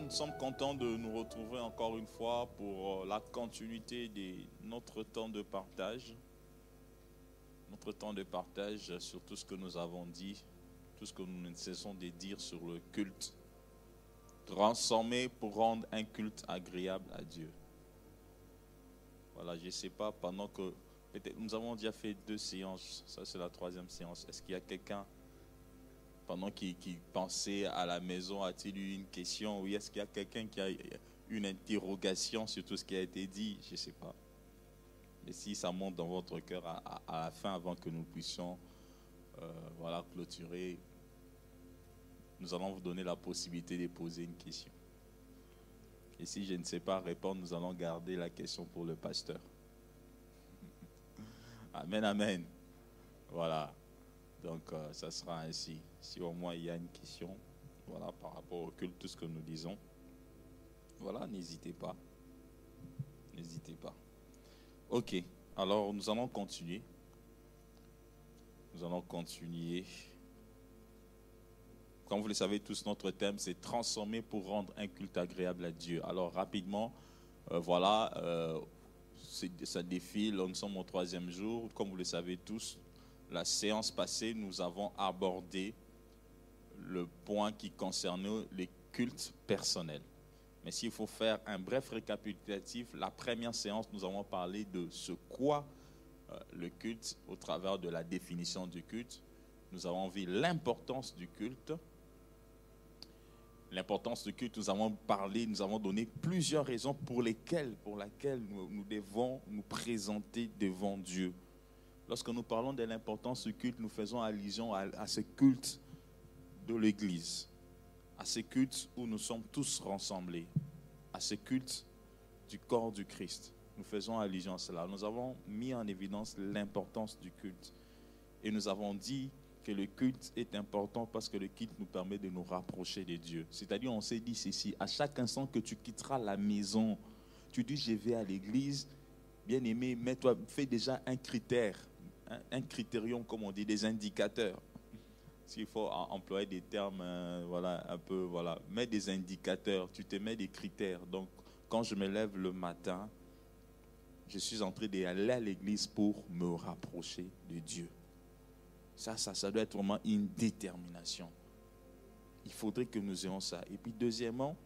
nous sommes contents de nous retrouver encore une fois pour euh, la continuité de notre temps de partage. Notre temps de partage sur tout ce que nous avons dit, tout ce que nous ne cessons de dire sur le culte. Transformer pour rendre un culte agréable à Dieu. Voilà, je ne sais pas, pendant que. Nous avons déjà fait deux séances, ça c'est la troisième séance. Est-ce qu'il y a quelqu'un pendant qu'il pensait à la maison, a-t-il eu une question Oui, est-ce qu'il y a quelqu'un qui a une interrogation sur tout ce qui a été dit? Je ne sais pas. Mais si ça monte dans votre cœur à, la fin, avant que nous puissions euh, voilà, clôturer, nous allons vous donner la possibilité de poser une question. Et si je ne sais pas répondre, nous allons garder la question pour le pasteur. Amen, amen. Voilà. Donc, euh, ça sera ainsi. Si au moins il y a une question, voilà, par rapport au culte, tout ce que nous disons, voilà, n'hésitez pas. N'hésitez pas. Ok, alors nous allons continuer. Nous allons continuer. Comme vous le savez tous, notre thème, c'est transformer pour rendre un culte agréable à Dieu. Alors rapidement, euh, voilà, euh, ça défile, nous sommes au troisième jour. Comme vous le savez tous, la séance passée, nous avons abordé le point qui concerne les cultes personnels. Mais s'il faut faire un bref récapitulatif, la première séance, nous avons parlé de ce quoi euh, le culte au travers de la définition du culte. Nous avons vu l'importance du culte. L'importance du culte, nous avons parlé, nous avons donné plusieurs raisons pour lesquelles, pour lesquelles nous, devons nous présenter devant Dieu. Lorsque nous parlons de l'importance du culte, nous faisons allusion à ce culte de l'Église, à ces cultes où nous sommes tous rassemblés, à ces cultes du corps du Christ. Nous faisons allusion à cela. Nous avons mis en évidence l'importance du culte. Et nous avons dit que le culte est important parce que le culte nous permet de nous rapprocher de Dieu. C'est-à-dire, on s'est dit ceci, à chaque instant que tu quitteras la maison, tu dis, je vais à l'église, bien aimé, mets-toi, fais déjà un critère, un, un critérium, comme on dit, des indicateurs s'il faut employer des termes, euh, voilà, un peu, voilà, mets des indicateurs, tu te mets des critères. Donc, quand je me lève le matin, je suis en train d'aller à l'église pour me rapprocher de Dieu. Ça, ça, ça doit être vraiment une détermination. Il faudrait que nous ayons ça. Et puis, deuxièmement,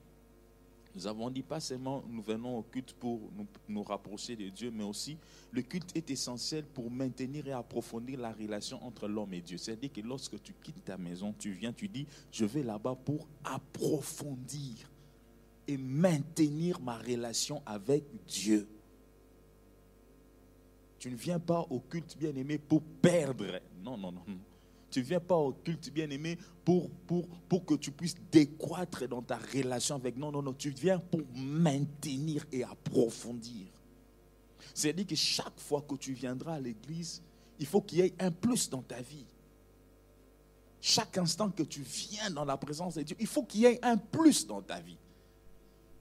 nous avons dit pas seulement nous venons au culte pour nous, rapprocher de Dieu, mais aussi le culte est essentiel pour maintenir et approfondir la relation entre l'homme et Dieu. C'est-à-dire que lorsque tu quittes ta maison, tu viens, tu dis, je vais là-bas pour approfondir et maintenir ma relation avec Dieu. Tu ne viens pas au culte bien aimé pour perdre. Non, non, non. Tu ne viens pas au culte, bien-aimé, pour, pour, pour que tu puisses décroître dans ta relation avec. Non, non, non. Tu viens pour maintenir et approfondir. C'est-à-dire que chaque fois que tu viendras à l'église, il faut qu'il y ait un plus dans ta vie. Chaque instant que tu viens dans la présence de Dieu, il faut qu'il y ait un plus dans ta vie.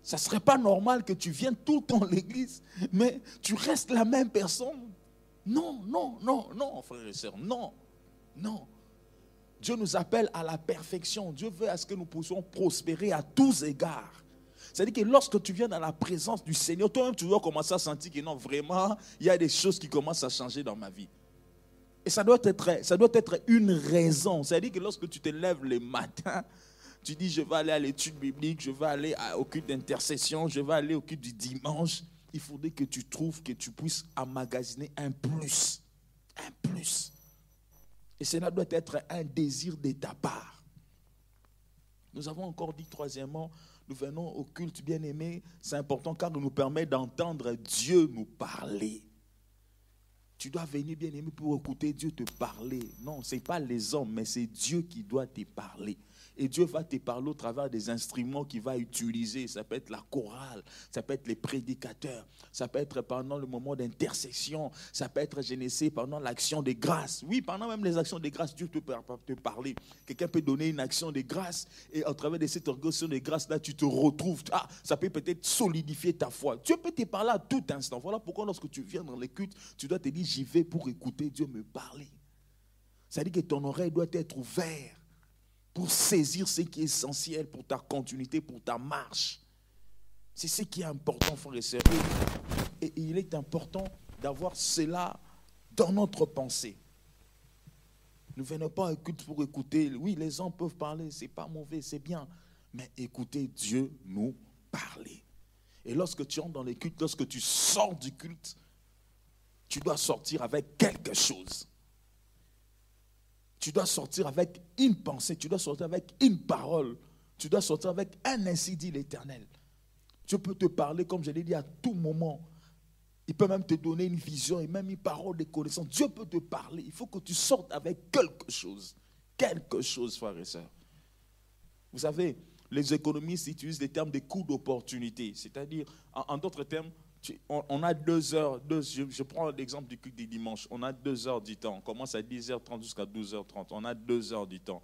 Ça ne serait pas normal que tu viennes tout le temps à l'église, mais tu restes la même personne. Non, non, non, non, frère et sœurs, non, non. Dieu nous appelle à la perfection. Dieu veut à ce que nous puissions prospérer à tous égards. C'est-à-dire que lorsque tu viens dans la présence du Seigneur, toi-même, tu dois commencer à sentir que non, vraiment, il y a des choses qui commencent à changer dans ma vie. Et ça doit être, une raison. C'est-à-dire que lorsque tu te lèves le matin, tu dis, je vais aller à l'étude biblique, je vais aller au culte d'intercession, je vais aller au culte du dimanche. Il faudrait que tu trouves que tu puisses emmagasiner un plus. Un plus. Et cela doit être un désir de ta part. Nous avons encore dit troisièmement, nous venons au culte bien-aimé, c'est important car il nous permet d'entendre Dieu nous parler. Tu dois venir bien-aimé pour écouter Dieu te parler. Non, ce n'est pas les hommes, mais c'est Dieu qui doit te parler. Et Dieu va te parler au travers des instruments qu'il va utiliser. Ça peut être la chorale, ça peut être les prédicateurs, ça peut être pendant le moment d'intercession, ça peut être généré pendant l'action de grâce. Oui, pendant même les actions de grâce, Dieu peut te parler. Quelqu'un peut donner une action de grâce et au travers de cette action de grâce-là, tu te retrouves. Ah, ça peut peut-être solidifier ta foi. Dieu peut te parler à tout instant. Voilà pourquoi lorsque tu viens dans les cultes, tu dois te dire, j'y vais pour écouter Dieu me parler. Ça dit que ton oreille doit être ouverte pour saisir ce qui est essentiel pour ta continuité, pour ta marche. C'est ce qui est important, frères et sœurs. Et, il est important d'avoir cela dans notre pensée. Ne venons pas à culte pour écouter. Oui, les gens peuvent parler, c'est pas mauvais, c'est bien. Mais écoutez Dieu nous parler. Et lorsque tu entres dans les cultes, lorsque tu sors du culte, tu dois sortir avec quelque chose. Tu dois sortir avec une pensée, tu dois sortir avec une parole, tu dois sortir avec un ainsi dit l'Éternel. Dieu peut te parler, comme je l'ai dit, à tout moment. Il peut même te donner une vision et même une parole de connaissance. Dieu peut te parler. Il faut que tu sortes avec quelque chose. Quelque chose, frères et sœurs. Vous savez, les économistes utilisent les termes de coûts d'opportunité. C'est-à-dire, en d'autres termes, on, a deux heures, je, prends l'exemple du culte des dimanches, on a deux heures du temps. On commence à 10h30 jusqu'à 12h30. On a deux heures du temps.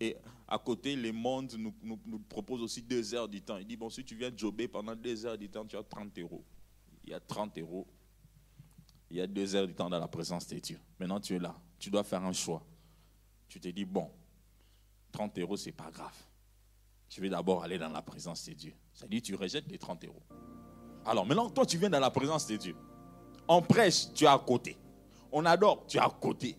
Et à côté, les mondes nous, nous, proposent aussi deux heures du temps. Il dit, bon, si tu viens jobber pendant deux heures du temps, tu as 30 euros. Il y a 30 euros. Il y a deux heures du temps dans la présence de Dieu. Maintenant, tu es là. Tu dois faire un choix. Tu te dis, bon, 30 euros, c'est pas grave. Je vais d'abord aller dans la présence de Dieu. Ça dit, tu rejettes les 30 euros. Alors maintenant, toi, tu viens dans la présence de Dieu. On prêche, tu es à côté. On adore, tu es à côté.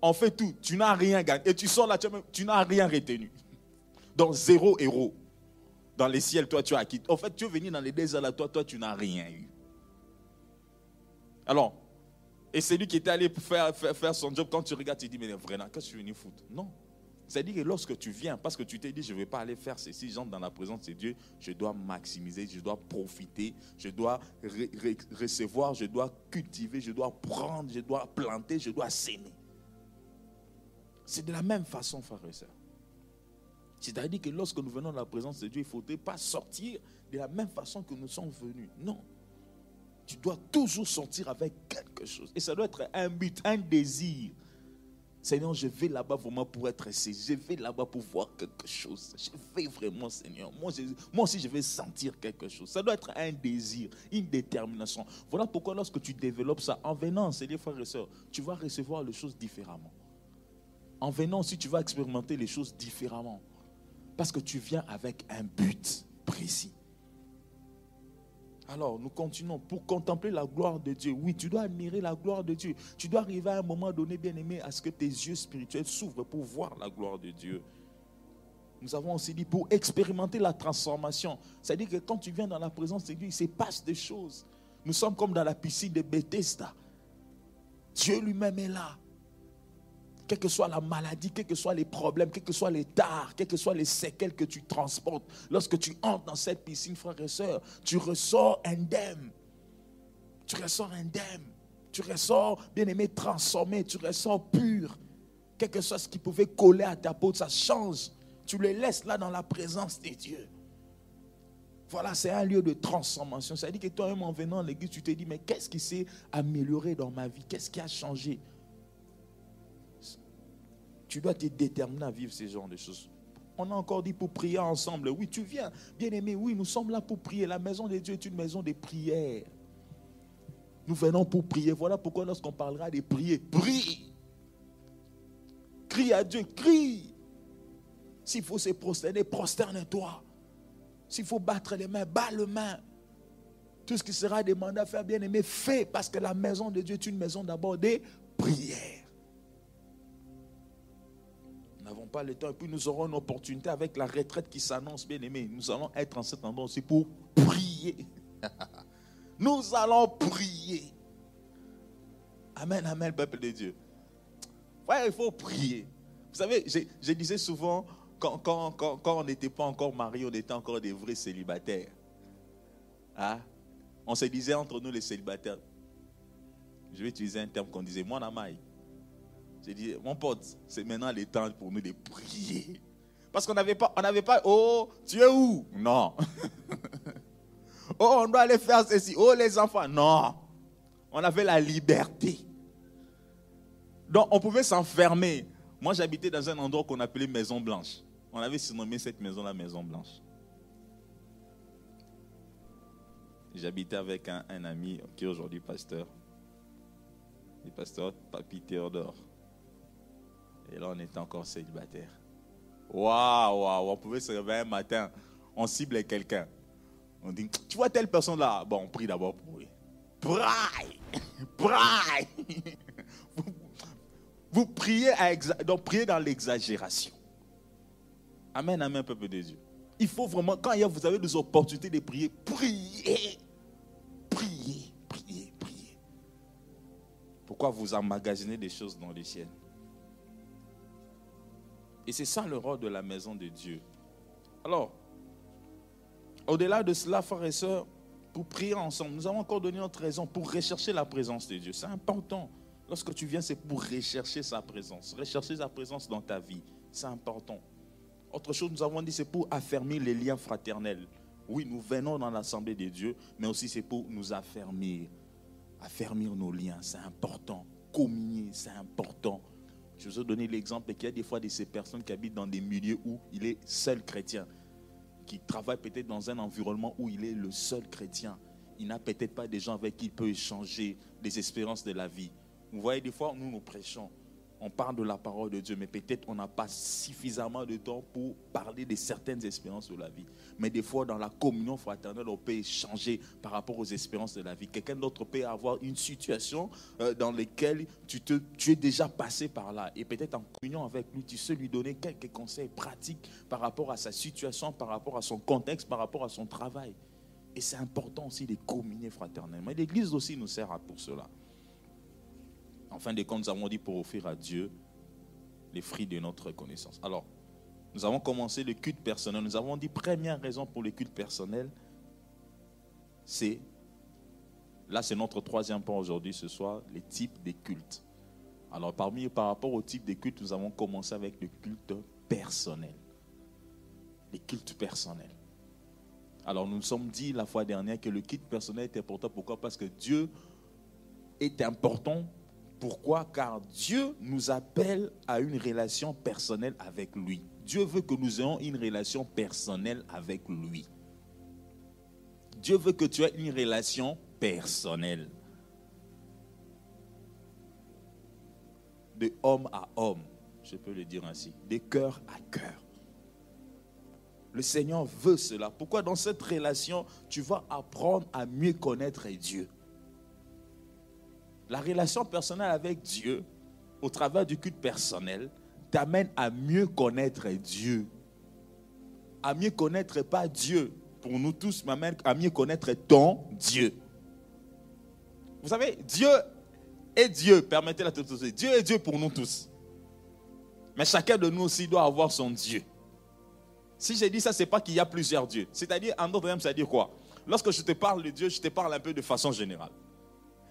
On fait tout, tu n'as rien gagné. Et tu sors là, tu n'as rien retenu. Donc zéro héros. Dans les ciels, toi, tu as acquis. En fait, tu es venu dans les déserts là, toi, toi, tu n'as rien eu. Alors, et c'est lui qui était allé faire, faire, faire, son job. Quand tu regardes, tu dis, mais vraiment, qu'est-ce que je suis venu foutre? Non. C'est-à-dire que lorsque tu viens, parce que tu t'es dit, je ne vais pas aller faire ceci, j'entre dans la présence de Dieu, je dois maximiser, je dois profiter, je dois recevoir, je dois cultiver, je dois prendre, je dois planter, je dois s'aimer. C'est de la même façon, frère et sœurs. C'est-à-dire que lorsque nous venons dans la présence de Dieu, il ne faudrait pas sortir de la même façon que nous sommes venus. Non. Tu dois toujours sortir avec quelque chose. Et ça doit être un but, un désir. Seigneur, je vais là-bas vraiment pour être saisi. Je vais là-bas pour voir quelque chose. Je vais vraiment, Seigneur. Moi, moi aussi, je vais sentir quelque chose. Ça doit être un désir, une détermination. Voilà pourquoi lorsque tu développes ça, en venant, Seigneur, frères et sœurs, tu vas recevoir les choses différemment. En venant aussi, tu vas expérimenter les choses différemment. Parce que tu viens avec un but précis. Alors, nous continuons pour contempler la gloire de Dieu. Oui, tu dois admirer la gloire de Dieu. Tu dois arriver à un moment donné, bien aimé, à ce que tes yeux spirituels s'ouvrent pour voir la gloire de Dieu. Nous avons aussi dit pour expérimenter la transformation. C'est-à-dire que quand tu viens dans la présence de Dieu, il se passe des choses. Nous sommes comme dans la piscine de Bethesda. Dieu lui-même est là quelle que soit la maladie, quels que soient les problèmes, quels que soient les tares, quels que soient les séquelles que tu transportes, lorsque tu entres dans cette piscine, frère et soeur, tu ressors indemne. Tu ressors indemne. Tu ressors, bien aimé, transformé. Tu ressors pur. Quel que soit ce qui pouvait coller à ta peau, ça change. Tu le laisses là dans la présence de Dieu. Voilà, c'est un lieu de transformation. Ça dit que toi-même, en venant à l'église, tu te dis, mais qu'est-ce qui s'est amélioré dans ma vie? Qu'est-ce qui a changé? Tu dois te déterminer à vivre ces genres de choses. On a encore dit pour prier ensemble. Oui, tu viens. Bien aimé, oui, nous sommes là pour prier. La maison de Dieu est une maison de prière. Nous venons pour prier. Voilà pourquoi lorsqu'on parlera de prier, prie. Crie à Dieu, crie. S'il faut se prosterner, prosterne-toi. S'il faut battre les mains, bats les mains. Tout ce qui sera demandé à faire, bien aimé, fais. Parce que la maison de Dieu est une maison d'abord de prière n'avons pas le temps. Et puis nous aurons une opportunité avec la retraite qui s'annonce, bien aimé. Nous allons être en cet endroit aussi pour prier. nous allons prier. Amen, amen, peuple de Dieu. Ouais, il faut prier. Vous savez, je, disais souvent, quand, quand, quand, on n'était pas encore mariés, on était encore des vrais célibataires. Hein? On se disait entre nous les célibataires. Je vais utiliser un terme qu'on disait, moi, Namaï. J'ai dit, mon pote, c'est maintenant le temps pour nous de prier. Parce qu'on n'avait pas, on n'avait pas, oh, tu es où? Non. oh, on doit aller faire ceci. Oh, les enfants. Non. On avait la liberté. Donc, on pouvait s'enfermer. Moi, j'habitais dans un endroit qu'on appelait Maison Blanche. On avait surnommé cette maison la Maison Blanche. J'habitais avec un, ami qui est aujourd'hui pasteur. Le pasteur Papy Théodore. Et là, on était encore célibataire. Waouh, waouh, on pouvait se réveiller un matin, on cible quelqu'un. On dit, tu vois telle personne là Bon, on prie d'abord pour lui. Braille Braille vous, priez, à donc dans l'exagération. Amen, amen, peuple de Dieu. Il faut vraiment, quand vous avez des opportunités de prier, priez. Priez, priez, priez. Pourquoi vous emmagasinez des choses dans les ciels Et c'est ça le rôle de la maison de Dieu. Alors, au-delà de cela, frères et sœurs, pour prier ensemble, nous avons encore donné notre raison pour rechercher la présence de Dieu. C'est important. Lorsque tu viens, c'est pour rechercher sa présence. Rechercher sa présence dans ta vie. C'est important. Autre chose, nous avons dit, c'est pour affermir les liens fraternels. Oui, nous venons dans l'assemblée de Dieu, mais aussi c'est pour nous affermir. Affermir nos liens, c'est important. Communier, c'est important. Je vous ai donné l'exemple qu'il y a des fois de ces personnes qui habitent dans des milieux où il est seul chrétien qui travaille peut-être dans un environnement où il est le seul chrétien. Il n'a peut-être pas des gens avec qui il peut échanger des espérances de la vie. Vous voyez, des fois, nous, nous prêchons on parle de la parole de Dieu, mais peut-être on n'a pas suffisamment de temps pour parler de certaines expériences de la vie. Mais des fois, dans la communion fraternelle, on peut échanger par rapport aux expériences de la vie. Quelqu'un d'autre peut avoir une situation euh, dans laquelle tu, es déjà passé par là. Et peut-être en communion avec lui, tu sais lui donner quelques conseils pratiques par rapport à sa situation, par rapport à son contexte, par rapport à son travail. Et c'est important aussi de communier fraternellement. L'Église aussi nous sert à pour cela. En fin de compte, nous avons dit pour offrir à Dieu les fruits de notre connaissance. Alors, nous avons commencé le culte personnel. Nous avons dit première raison pour le culte personnel, c'est, là c'est notre troisième point aujourd'hui, ce soir, les types de cultes. Alors, parmi, par rapport au type de culte, nous avons commencé avec le culte personnel. Les cultes personnels. Alors, nous nous sommes dit la fois dernière que le culte personnel est important. Pourquoi? Parce que Dieu est important pourquoi? Car Dieu nous appelle à une relation personnelle avec lui. Dieu veut que nous ayons une relation personnelle avec lui. Dieu veut que tu aies une relation personnelle. De homme à homme, je peux le dire ainsi. De cœur à cœur. Le Seigneur veut cela. Pourquoi dans cette relation, tu vas apprendre à mieux connaître Dieu? La relation personnelle avec Dieu, au travers du culte personnel, t'amène à mieux connaître Dieu. À mieux connaître pas Dieu, pour nous tous, m'amène à mieux connaître ton Dieu. Vous savez, Dieu est Dieu, permettez la totalité. Dieu est Dieu pour nous tous. Mais chacun de nous aussi doit avoir son Dieu. Si j'ai dit ça, c'est pas qu'il y a plusieurs dieux. C'est-à-dire, en d'autres termes, c'est-à-dire quoi? Lorsque je te parle de Dieu, je te parle un peu de façon générale.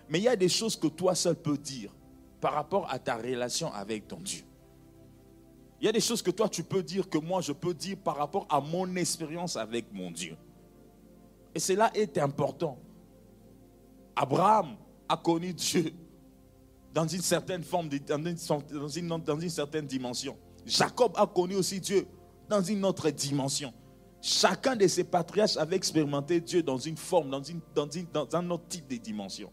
Mais il y a des choses que toi seul peux dire par rapport à ta relation avec ton Dieu. Il y a des choses que toi tu peux dire, que moi je peux dire par rapport à mon expérience avec mon Dieu. Et cela est important. Abraham a connu Dieu dans une certaine forme, dans une, dans une certaine dimension. Jacob a connu aussi Dieu dans une autre dimension. Chacun de ces patriarches avait expérimenté Dieu dans une forme, dans, une, dans, une, dans un autre type de dimension.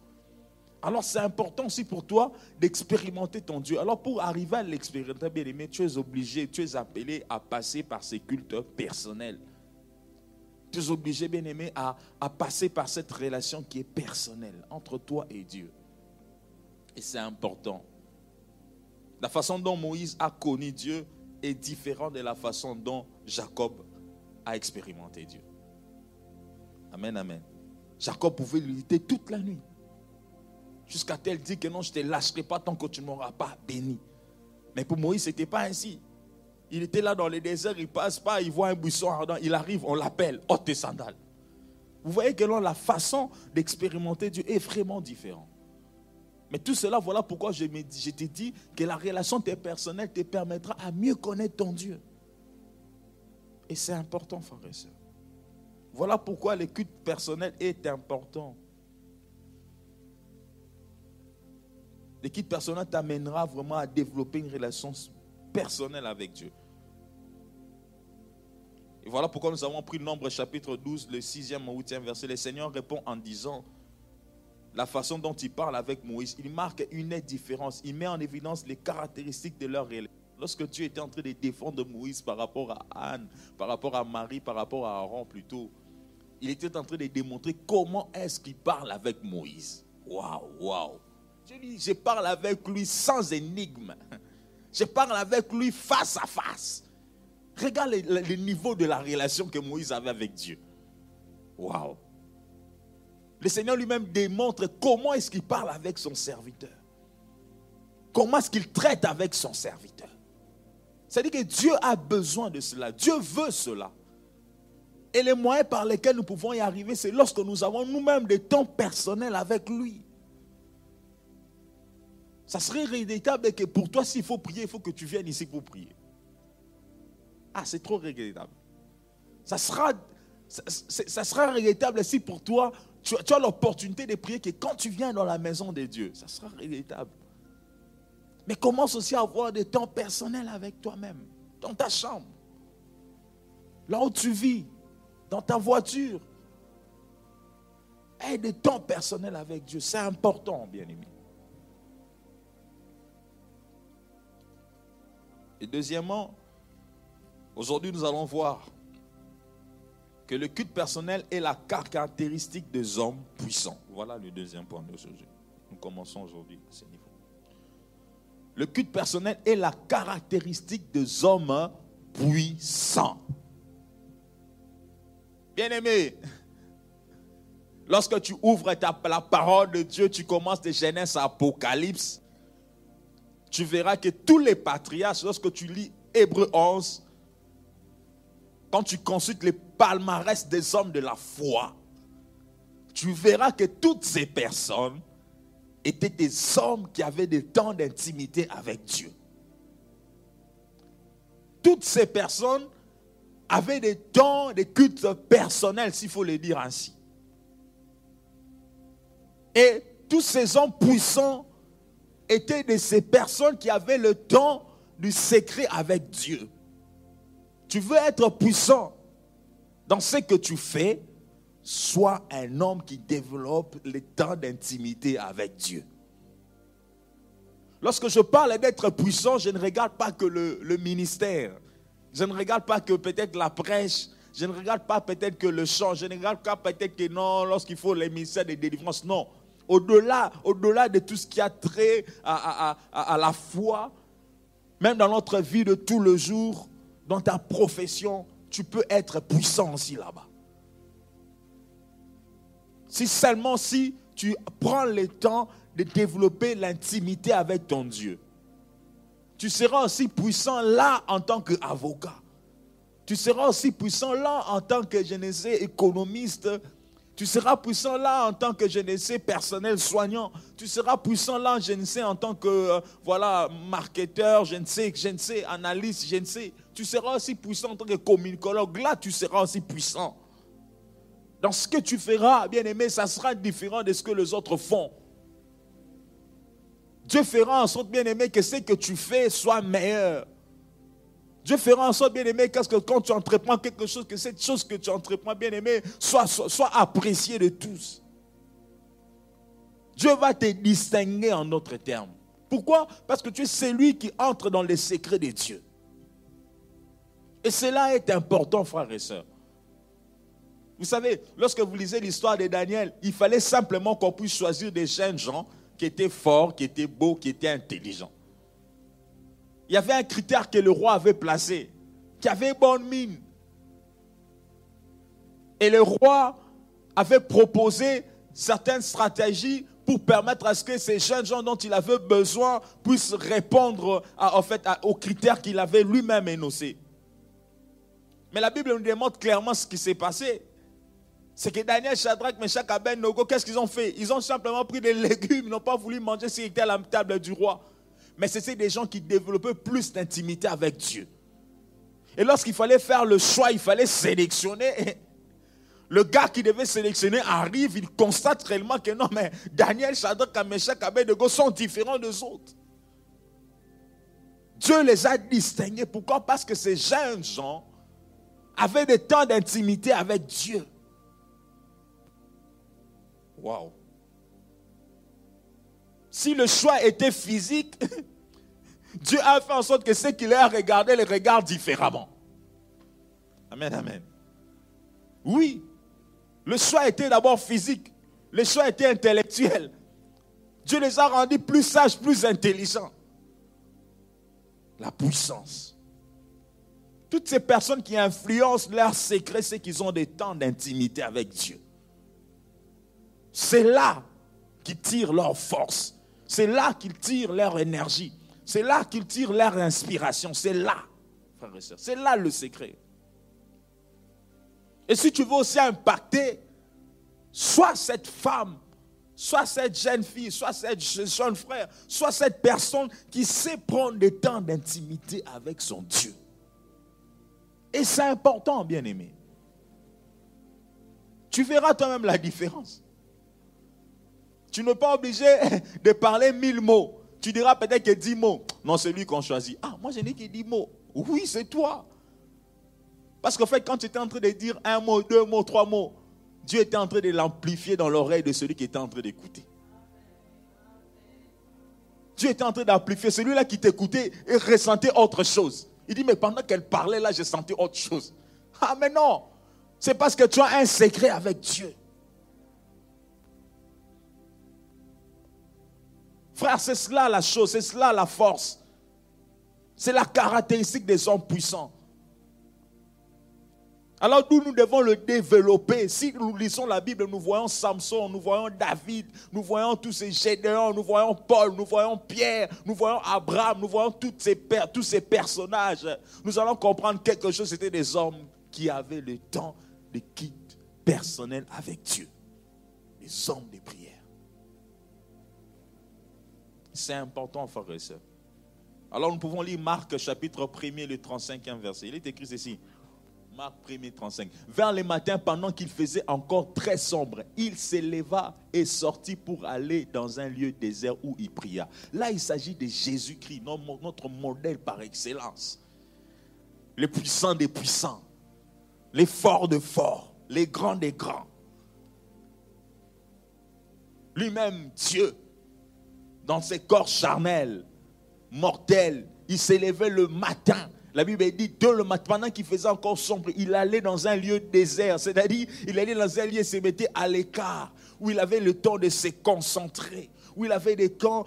Alors c'est important aussi pour toi d'expérimenter ton Dieu. Alors pour arriver à l'expérimenter, bien aimé, tu es obligé, tu es appelé à passer par ces cultes personnels. Tu es obligé, bien aimé, à, à passer par cette relation qui est personnelle entre toi et Dieu. Et c'est important. La façon dont Moïse a connu Dieu est différente de la façon dont Jacob a expérimenté Dieu. Amen, amen. Jacob pouvait lutter toute la nuit. Jusqu'à tel dit que non, je ne te lâcherai pas tant que tu ne m'auras pas béni. Mais pour Moïse, ce n'était pas ainsi. Il était là dans le désert, il passe pas, il voit un buisson ardent, il arrive, on l'appelle, ôte tes sandales. Vous voyez que la façon d'expérimenter Dieu est vraiment différente. Mais tout cela, voilà pourquoi je, je t'ai dit que la relation personnelle te permettra à mieux connaître ton Dieu. Et c'est important, frère et soeur. Voilà pourquoi le culte personnel est important. L'équipe personnelle t'amènera vraiment à développer une relation personnelle avec Dieu. Et voilà pourquoi nous avons pris nombre chapitre 12, le 6e au 8e verset. Le Seigneur répond en disant, la façon dont il parle avec Moïse, il marque une différence. Il met en évidence les caractéristiques de leur relation. Lorsque Dieu était en train de défendre Moïse par rapport à Anne, par rapport à Marie, par rapport à Aaron plutôt, il était en train de démontrer comment est-ce qu'il parle avec Moïse. Waouh, waouh. Je parle avec lui sans énigme. Je parle avec lui face à face. Regarde le, niveau de la relation que Moïse avait avec Dieu. Waouh. Le Seigneur lui-même démontre comment est-ce qu'il parle avec son serviteur. Comment est-ce qu'il traite avec son serviteur. C'est-à-dire que Dieu a besoin de cela. Dieu veut cela. Et les moyens par lesquels nous pouvons y arriver, c'est lorsque nous avons nous-mêmes des temps personnels avec lui. Ça serait regrettable que pour toi, s'il faut prier, il faut que tu viennes ici pour prier. Ah, c'est trop regrettable. Ça sera, ça, sera regrettable si pour toi, tu, tu as l'opportunité de prier que quand tu viens dans la maison de Dieu, ça sera regrettable. Mais commence aussi à avoir des temps personnels avec toi-même, dans ta chambre, là où tu vis, dans ta voiture. Aie des temps personnels avec Dieu, c'est important, bien Et deuxièmement, aujourd'hui nous allons voir que le culte personnel est la caractéristique des hommes puissants. Voilà le deuxième point d'aujourd'hui. Nous commençons aujourd'hui à ce niveau. Le culte personnel est la caractéristique des hommes puissants. Bien-aimé, lorsque tu ouvres la parole de Dieu, tu commences de Genèse à Apocalypse, tu verras que tous les patriarches, lorsque tu lis Hébreu 11, quand tu consultes les palmarès des hommes de la foi, tu verras que toutes ces personnes étaient des hommes qui avaient des temps d'intimité avec Dieu. Toutes ces personnes avaient des temps de culte personnel, s'il faut le dire ainsi. Et tous ces hommes puissants étaient de ces personnes qui avaient le temps du secret avec Dieu. Tu veux être puissant dans ce que tu fais, sois un homme qui développe le temps d'intimité avec Dieu. Lorsque je parle d'être puissant, je ne regarde pas que le, le, ministère. Je ne regarde pas que peut-être la prêche. Je ne regarde pas peut-être que le chant. Je ne regarde pas peut-être que non, lorsqu'il faut les ministères de délivrance. Non au-delà, de tout ce qui a trait à, la foi, même dans notre vie de tous les jours, dans ta profession, tu peux être puissant aussi là-bas. Si seulement si tu prends le temps de développer l'intimité avec ton Dieu. Tu seras aussi puissant là en tant qu'avocat. Tu seras aussi puissant là en tant que, je ne économiste, tu seras puissant là en tant que je ne sais personnel soignant. Tu seras puissant là, je ne sais, en tant que euh, marketeur, je ne sais, je ne sais, analyste, je ne sais. Tu seras aussi puissant en tant que communicologue. Là, tu seras aussi puissant. Dans ce que tu feras, bien aimé, ça sera différent de ce que les autres font. Dieu fera en sorte, bien aimé, que ce que tu fais soit meilleur. Dieu fera en sorte, bien aimé, que quand tu entreprends quelque chose, que cette chose que tu entreprends, bien aimé, soit, soit, appréciée de tous. Dieu va te distinguer en d'autres termes. Pourquoi? Parce que tu es celui qui entre dans les secrets de Dieu. Et cela est important, frères et sœurs. Vous savez, lorsque vous lisez l'histoire de Daniel, il fallait simplement qu'on puisse choisir des jeunes gens qui étaient forts, qui étaient beaux, qui étaient intelligents il y avait un critère que le roi avait placé, qui avait bonne mine. Et le roi avait proposé certaines stratégies pour permettre à ce que ces jeunes gens dont il avait besoin puissent répondre en fait, aux critères qu'il avait lui-même énoncés. Mais la Bible nous démontre clairement ce qui s'est passé. C'est que Daniel, Shadrach, Meshach, Abednego, qu'est-ce qu'ils ont fait? Ils ont simplement pris des légumes, ils n'ont pas voulu manger ce qui était à la table du roi mais c'était des gens qui développaient plus d'intimité avec Dieu. Et lorsqu'il fallait faire le choix, il fallait sélectionner. Le gars qui devait sélectionner arrive, il constate réellement que non, mais Daniel, Shadrach, Meshach, Abednego sont différents des autres. Dieu les a distingués. Pourquoi? Parce que ces jeunes gens avaient des temps d'intimité avec Dieu. Waouh! Si le choix était physique, Dieu a fait en sorte que ceux qui les regardé les regardent différemment. Amen, amen. Oui, le choix était d'abord physique, le choix était intellectuel. Dieu les a rendus plus sages, plus intelligents. La puissance. Toutes ces personnes qui influencent leurs secrets, c'est qu'ils ont des temps d'intimité avec Dieu. C'est là qu'ils tirent leur force. C'est là qu'ils tirent leur énergie. C'est là qu'ils tirent leur inspiration. C'est là, frères et sœurs. C'est là le secret. Et si tu veux aussi impacter, soit cette femme, soit cette jeune fille, soit cette jeune frère, soit cette personne qui sait prendre des temps d'intimité avec son Dieu. Et c'est important, bien aimé. Tu verras toi-même la différence. Tu n'es pas obligé de parler mille mots. Tu diras peut-être que dix mots. Non, c'est lui qu'on choisit. Ah, moi je n'ai que dix mots. Oui, c'est toi. Parce qu'en fait, quand tu étais en train de dire un mot, deux mots, trois mots, Dieu était en train de l'amplifier dans l'oreille de celui qui était en train d'écouter. Dieu était en train d'amplifier celui-là qui t'écoutait et ressentait autre chose. Il dit, mais pendant qu'elle parlait là, j'ai senti autre chose. Ah, mais non, c'est parce que tu as un secret avec Dieu. Frère, c'est cela la chose, c'est cela la force. C'est la caractéristique des hommes puissants. Alors nous, nous devons le développer? Si nous lisons la Bible, nous voyons Samson, nous voyons David, nous voyons tous ces Gédéons, nous voyons Paul, nous voyons Pierre, nous voyons Abraham, nous voyons toutes ces tous ces personnages. Nous allons comprendre quelque chose. C'était des hommes qui avaient le temps de quitte personnel avec Dieu. Des hommes de prière. C'est important, frères et sœurs. Alors nous pouvons lire Marc chapitre 1er, le 35e verset. Il est écrit ceci. Marc 1er 35. Vers le matin, pendant qu'il faisait encore très sombre, il s'éleva et sortit pour aller dans un lieu désert où il pria. Là, il s'agit de Jésus-Christ, notre modèle par excellence. Les puissants des puissants, les forts de forts, les grands des grands. Lui-même, Dieu, dans ses corps charnels, mortels, il s'élevait le matin la Bible dit, le matin, pendant qu'il faisait encore sombre, il allait dans un lieu désert. C'est-à-dire, il allait dans un lieu et se mettait à l'écart, où il avait le temps de se concentrer il avait des temps,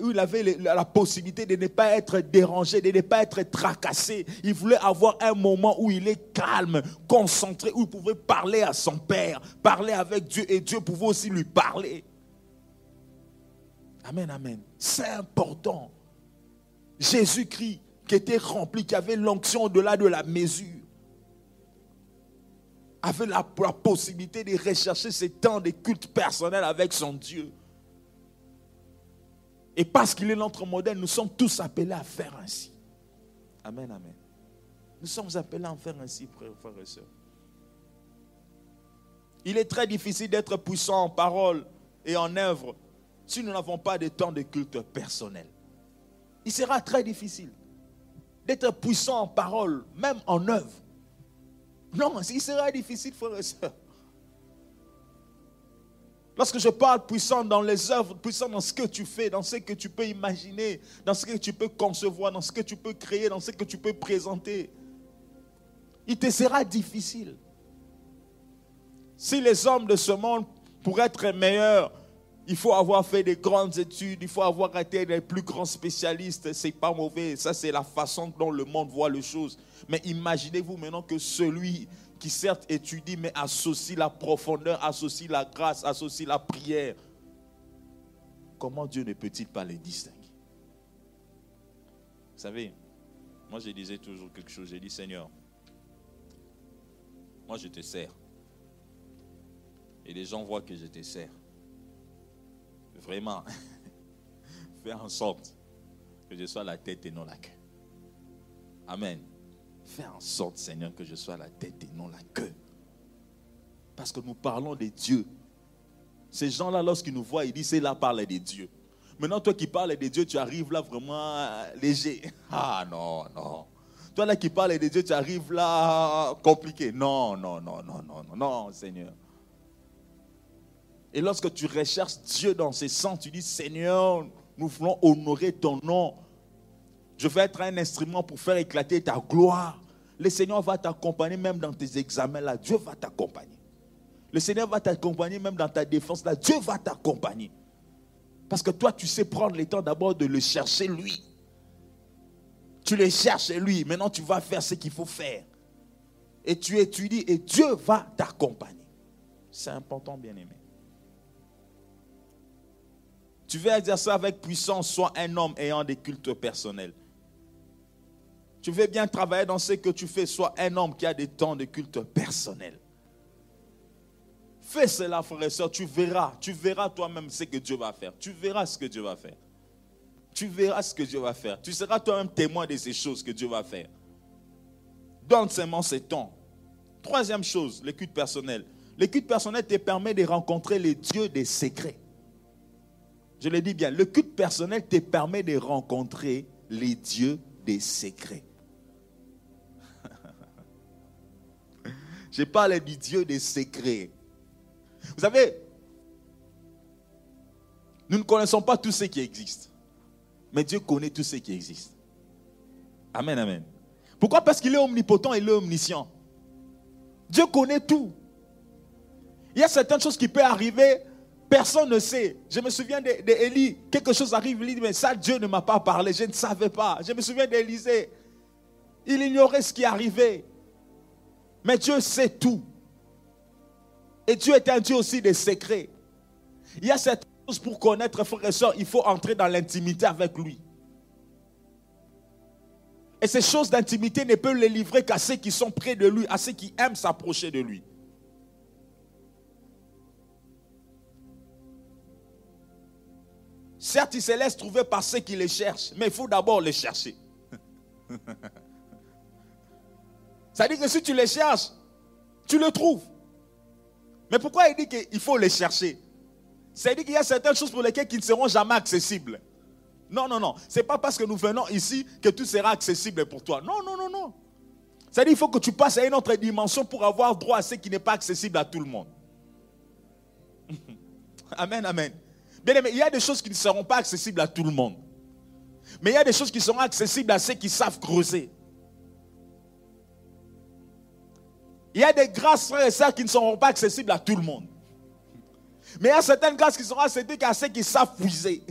où il avait la possibilité de ne pas être dérangé, de ne pas être tracassé. Il voulait avoir un moment où il est calme, concentré, où il pouvait parler à son Père, parler avec Dieu et Dieu pouvait aussi lui parler. Amen, amen. C'est important. Jésus-Christ qui était rempli, qui avait l'onction au-delà de la mesure, avait la, possibilité de rechercher ces temps de culte personnel avec son Dieu. Et parce qu'il est notre modèle, nous sommes tous appelés à faire ainsi. Amen, amen. Nous sommes appelés à faire ainsi, frères et sœurs. Il est très difficile d'être puissant en parole et en œuvre si nous n'avons pas de temps de culte personnel. Il sera très difficile d'être puissant en parole, même en œuvre. Non, il sera difficile, frère et soeur. Lorsque je parle puissant dans les œuvres, puissant dans ce que tu fais, dans ce que tu peux imaginer, dans ce que tu peux concevoir, dans ce que tu peux créer, dans ce que tu peux présenter, il te sera difficile. Si les hommes de ce monde, pour être meilleurs, il faut avoir fait des grandes études, il faut avoir été les plus grands spécialistes. C'est pas mauvais. Ça, c'est la façon dont le monde voit les choses. Mais imaginez-vous maintenant que celui qui certes étudie, mais associe la profondeur, associe la grâce, associe la prière. Comment Dieu ne peut-il pas les distinguer? Vous savez, moi je disais toujours quelque chose. J'ai dit, Seigneur, moi je te sers. Et les gens voient que je te sers vraiment, fais en sorte que je sois la tête et non la queue. Amen. Fais en sorte, Seigneur, que je sois la tête et non la queue. Parce que nous parlons de Dieu. Ces gens-là, lorsqu'ils nous voient, ils disent, c'est là parler de Dieu. Maintenant, toi qui parles de Dieu, tu arrives là vraiment euh, léger. Ah non, non. Toi là qui parles de Dieu, tu arrives là compliqué. Non, non, non, non, non, non, non, Seigneur. Et lorsque tu recherches Dieu dans ses sens, tu dis, Seigneur, nous voulons honorer ton nom. Je veux être un instrument pour faire éclater ta gloire. Le Seigneur va t'accompagner même dans tes examens là. Dieu va t'accompagner. Le Seigneur va t'accompagner même dans ta défense là. Dieu va t'accompagner. Parce que toi, tu sais prendre le temps d'abord de le chercher lui. Tu le cherches lui. Maintenant, tu vas faire ce qu'il faut faire. Et tu étudies et Dieu va t'accompagner. C'est important, bien aimé. Tu veux exercer avec puissance, sois un homme ayant des cultes personnels. Tu veux bien travailler dans ce que tu fais, sois un homme qui a des temps de culte personnel. Fais cela, frère et soeur, tu verras, tu verras toi-même ce que Dieu va faire. Tu verras ce que Dieu va faire. Tu verras ce que Dieu va faire. Tu seras toi-même témoin de ces choses que Dieu va faire. Donne seulement ces temps. Troisième chose, le culte personnel. Le te permet de rencontrer les dieux des secrets. Je le dis bien, le culte personnel te permet de rencontrer les dieux des secrets. Je parle du Dieu des secrets. Vous savez, nous ne connaissons pas tout ce qui existe. Mais Dieu connaît tout ce qui existe. Amen, amen. Pourquoi? Parce qu'il est omnipotent et il est omniscient. Dieu connaît tout. Il y a certaines choses qui peuvent arriver, personne ne sait. Je me souviens d'Élie, quelque chose arrive, il dit, mais ça, Dieu ne m'a pas parlé, je ne savais pas. Je me souviens d'Élisée, il ignorait ce qui arrivait. Mais Dieu sait tout. Et Dieu est un Dieu aussi des secrets. Il y a cette chose pour connaître, frère et soeur, il faut entrer dans l'intimité avec lui. Et ces choses d'intimité ne peuvent les livrer qu'à ceux qui sont près de lui, à ceux qui aiment s'approcher de lui. Certes, il se laisse trouver par ceux qui les cherchent, mais il faut d'abord les chercher. Ça dit que si tu les cherches, tu le trouves. Mais pourquoi il dit qu'il faut les chercher? Ça dit qu'il y a certaines choses pour lesquelles qui ne seront jamais accessibles. Non, non, non. Ce n'est pas parce que nous venons ici que tout sera accessible pour toi. Non, non, non, non. Ça dit qu'il faut que tu passes à une autre dimension pour avoir droit à ce qui n'est pas accessible à tout le monde. amen, amen. Bien aimé, il y a des choses qui ne seront pas accessibles à tout le monde. Mais il y a des choses qui seront accessibles à ceux qui savent creuser. Il y a des grâces, frères et sœurs, qui ne seront pas accessibles à tout le monde. Mais il y a certaines grâces qui seront accessibles à ceux qui savent puiser.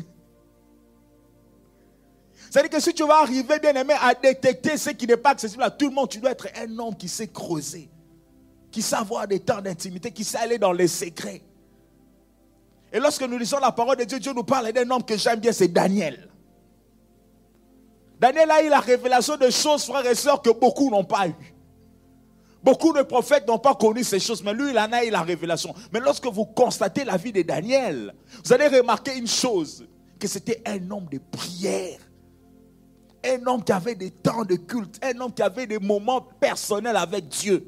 C'est-à-dire que si tu vas arriver, bien aimé, à détecter ce qui n'est pas accessible à tout le monde, tu dois être un homme qui sait creuser, qui sait avoir des temps d'intimité, qui sait aller dans les secrets. Et lorsque nous lisons la parole de Dieu, Dieu nous parle d'un homme que j'aime bien, c'est Daniel. Daniel a eu la révélation de choses, frères et sœurs, que beaucoup n'ont pas eu. Beaucoup de prophètes n'ont pas connu ces choses, mais lui, il en a eu la révélation. Mais lorsque vous constatez la vie de Daniel, vous allez remarquer une chose, que c'était un homme de prière. Un homme qui avait des temps de culte, un homme qui avait des moments personnels avec Dieu.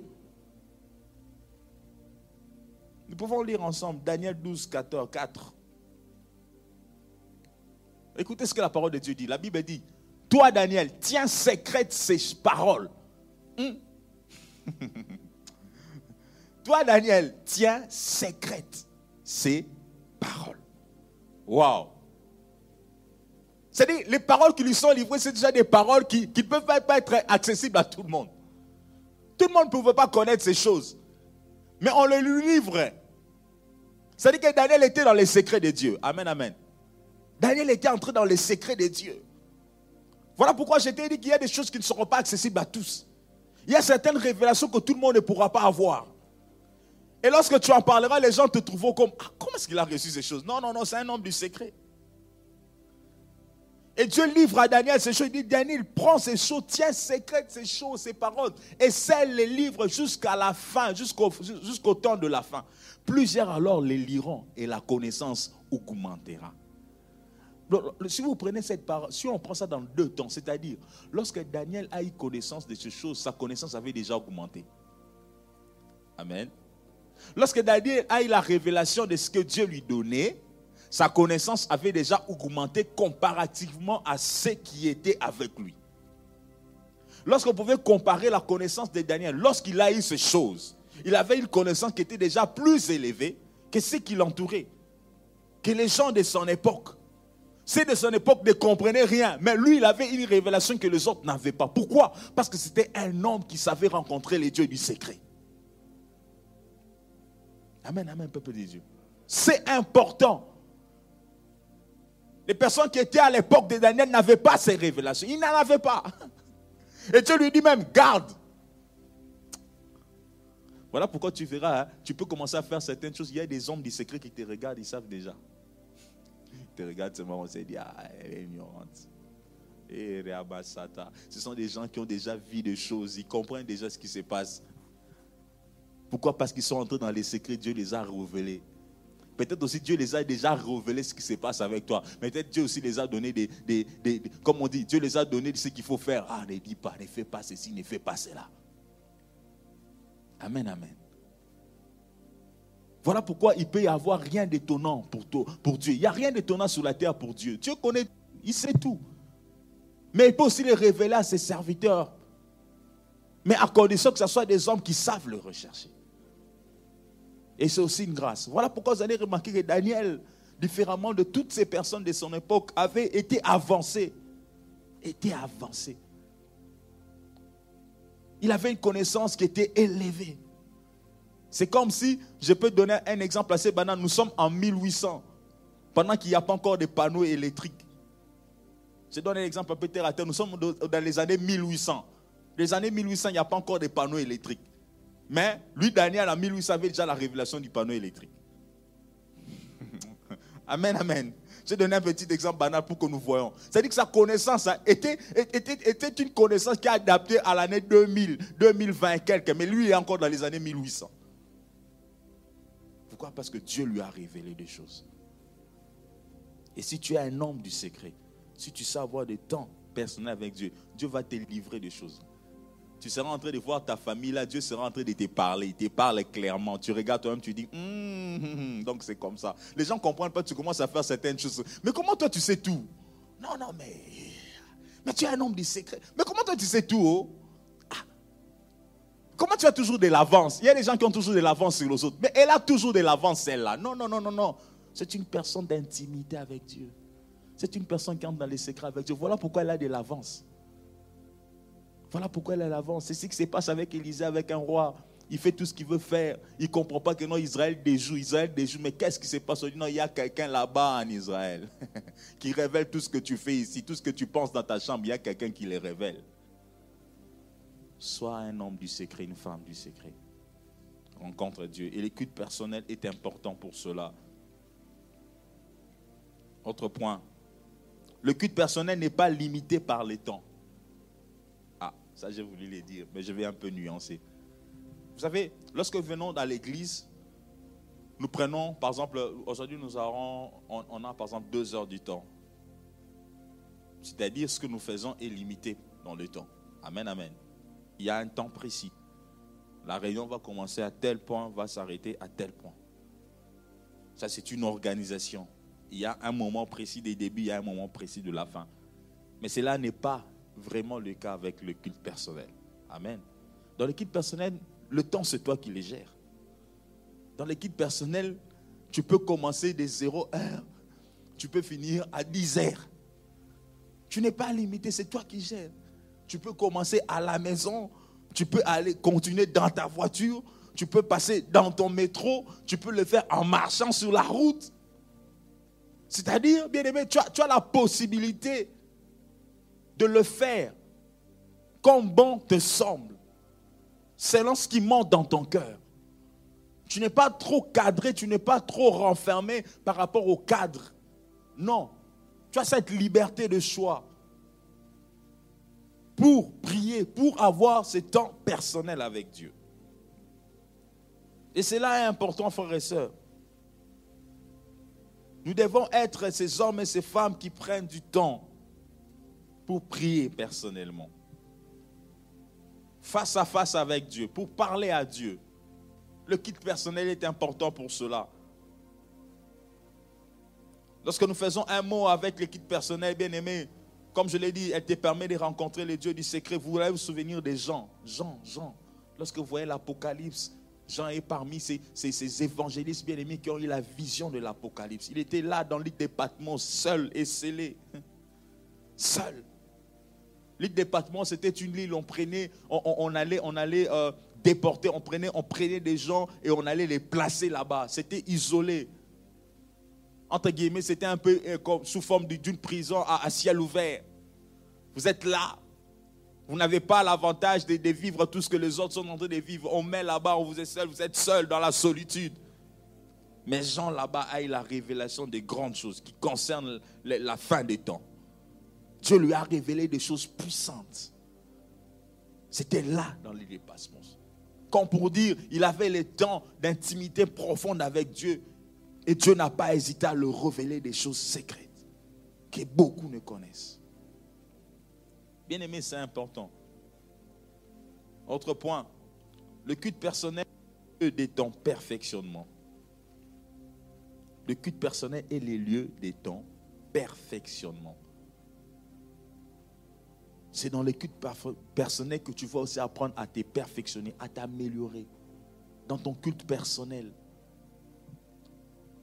Nous pouvons lire ensemble Daniel 12, 14, 4. Écoutez ce que la parole de Dieu dit. La Bible dit, toi Daniel, tiens secrète ces paroles. Hmm? Toi, Daniel, tiens secrète ces paroles. Waouh! C'est-à-dire, les paroles qui lui sont livrées, c'est déjà des paroles qui ne peuvent pas être accessibles à tout le monde. Tout le monde ne pouvait pas connaître ces choses. Mais on le lui livre. C'est-à-dire que Daniel était dans les secrets de Dieu. Amen, amen. Daniel était entré dans les secrets de Dieu. Voilà pourquoi je t'ai dit qu'il y a des choses qui ne seront pas accessibles à tous. Il y a certaines révélations que tout le monde ne pourra pas avoir. Et lorsque tu en parleras, les gens te trouveront comme ah, comment est-ce qu'il a reçu ces choses? Non, non, non, c'est un homme du secret. Et Dieu livre à Daniel ces choses. Il dit Daniel, prends ces choses, tiens secrète ces choses, ces paroles, et scelle les livres jusqu'à la fin, jusqu'au jusqu'au temps de la fin. Plusieurs alors les liront et la connaissance augmentera. Si vous prenez cette parole, si on prend ça dans deux temps, c'est-à-dire, lorsque Daniel a eu connaissance de ces choses, sa connaissance avait déjà augmenté. Amen. Lorsque Daniel a eu la révélation de ce que Dieu lui donnait, sa connaissance avait déjà augmenté comparativement à ceux qui étaient avec lui. Lorsqu'on pouvait comparer la connaissance de Daniel, lorsqu'il a eu ces choses, il avait une connaissance qui était déjà plus élevée que ceux qui l'entouraient, que les gens de son époque. Ceux de son époque ne comprenaient rien, mais lui, il avait une révélation que les autres n'avaient pas. Pourquoi? Parce que c'était un homme qui savait rencontrer les dieux du secret. Amen, amen, peuple de Dieu. C'est important. Les personnes qui étaient à l'époque de Daniel n'avaient pas ces révélations. Ils n'en avaient pas. Et Dieu lui dit même, garde. Voilà pourquoi tu verras, hein, tu peux commencer à faire certaines choses. Il y a des hommes du secret qui te regardent, ils savent déjà. Ils te regardent seulement, on se dit, ah, elle est ignorante. Et ce sont des gens qui ont déjà vu des choses, ils comprennent déjà ce qui se passe. Pourquoi? Parce qu'ils sont entrés dans les secrets, Dieu les a révélés. Peut-être aussi Dieu les a déjà révélés ce qui se passe avec toi. Peut-être Dieu aussi les a donné des, des, Comme on dit, Dieu les a donné ce qu'il faut faire. Ah, ne dis pas, ne fais pas ceci, ne fais pas cela. Amen, amen. Voilà pourquoi il peut y avoir rien d'étonnant pour, pour Dieu. Il n'y a rien d'étonnant sur la terre pour Dieu. Dieu connaît, il sait tout. Mais il peut aussi les révéler à ses serviteurs. Mais à condition que ce soit des hommes qui savent le rechercher. Et c'est aussi une grâce. Voilà pourquoi vous allez remarquer que Daniel, différemment de toutes ces personnes de son époque, avait été avancé. Était avancé. Il avait une connaissance qui était élevée. C'est comme si, je peux donner un exemple assez banal, nous sommes en 1800, pendant qu'il n'y a pas encore de panneaux électriques. Je donne un exemple un peu terre à terre, nous sommes dans les années 1800. Les années 1800, il n'y a pas encore de panneaux électriques. Mais lui, Daniel, en 1800, avait déjà la révélation du panneau électrique. amen, amen. Je vais donner un petit exemple banal pour que nous voyons. C'est-à-dire que sa connaissance était, était, était, une connaissance qui est adaptée à l'année 2000, 2020 et quelques. Mais lui, il est encore dans les années 1800. Pourquoi? Parce que Dieu lui a révélé des choses. Et si tu es un homme du secret, si tu sais avoir des temps personnels avec Dieu, Dieu va te livrer des choses. Tu seras en train de voir ta famille là, Dieu sera en train de te parler, il te parle clairement. Tu regardes toi-même, tu dis, hum, hum, hum, donc c'est comme ça. Les gens ne comprennent pas, tu commences à faire certaines choses. Mais comment toi tu sais tout? Non, non, mais. Mais tu es un homme de secret. Mais comment toi tu sais tout oh? ah. Comment tu as toujours de l'avance? Il y a des gens qui ont toujours de l'avance sur les autres. Mais elle a toujours de l'avance, celle-là. Non, non, non, non, non. C'est une personne d'intimité avec Dieu. C'est une personne qui entre dans les secrets avec Dieu. Voilà pourquoi elle a de l'avance. Voilà pourquoi elle avance. C'est ce qui se passe avec Élisée, avec un roi. Il fait tout ce qu'il veut faire. Il ne comprend pas que non, Israël déjoue, Israël déjoue. Mais qu'est-ce qui se passe aujourd'hui? Non, il y a quelqu'un là-bas en Israël qui révèle tout ce que tu fais ici, tout ce que tu penses dans ta chambre. Il y a quelqu'un qui le révèle. Sois un homme du secret, une femme du secret. Rencontre Dieu. Et l'écoute personnelle est important pour cela. Autre point. Le culte personnel n'est pas limité par les temps. Ça, j'ai voulu le dire, mais je vais un peu nuancer. Vous savez, lorsque venons dans l'église, nous prenons, par exemple, aujourd'hui, nous aurons, on, a par exemple deux heures du temps. C'est-à-dire, ce que nous faisons est limité dans le temps. Amen, amen. Il y a un temps précis. La réunion va commencer à tel point, va s'arrêter à tel point. Ça, c'est une organisation. Il y a un moment précis des débuts, il y a un moment précis de la fin. Mais cela n'est pas vraiment le cas avec le culte personnel. Amen. Dans le culte personnel, le temps, c'est toi qui les gères. Dans le culte personnel, tu peux commencer des 0 heures, tu peux finir à 10 heures. Tu n'es pas limité, c'est toi qui gères. Tu peux commencer à la maison, tu peux aller continuer dans ta voiture, tu peux passer dans ton métro, tu peux le faire en marchant sur la route. C'est-à-dire, bien aimé, tu as, tu as la possibilité de le faire comme bon te semble, selon ce qui monte dans ton cœur. Tu n'es pas trop cadré, tu n'es pas trop renfermé par rapport au cadre. Non, tu as cette liberté de choix pour prier, pour avoir ce temps personnel avec Dieu. Et cela est important, frères et sœurs. Nous devons être ces hommes et ces femmes qui prennent du temps pour prier personnellement. Face à face avec Dieu, pour parler à Dieu. Le kit personnel est important pour cela. Lorsque nous faisons un mot avec le kit personnel, bien aimé, comme je l'ai dit, elle te permet de rencontrer les dieux du secret. Vous allez vous souvenir des gens. Jean, Jean. Lorsque vous voyez l'Apocalypse, Jean est parmi ces, évangélistes bien-aimés qui ont eu la vision de l'Apocalypse. Il était là dans l'île des Patmos, seul et scellé. Seul. L'île des Patmos, c'était une île, on prenait, on, allait, on allait euh, déporter, on prenait, on prenait des gens et on allait les placer là-bas. C'était isolé. Entre guillemets, c'était un peu euh, comme, sous forme d'une prison à ciel ouvert. Vous êtes là, vous n'avez pas l'avantage de, vivre tout ce que les autres sont en train de vivre. On met là-bas, on vous est seul, vous êtes seul dans la solitude. Mais Jean là-bas a eu la révélation des grandes choses qui concernent la fin des temps. Dieu lui a révélé des choses puissantes. C'était là dans les dépassements. Comme pour dire, il avait les temps d'intimité profonde avec Dieu. Et Dieu n'a pas hésité à le révéler des choses secrètes que beaucoup ne connaissent. Bien aimé, c'est important. Autre point, le culte personnel est des temps perfectionnement. Le culte personnel est les lieux des temps perfectionnement. C'est dans le culte personnel que tu vas aussi apprendre à te perfectionner, à t'améliorer. Dans ton culte personnel.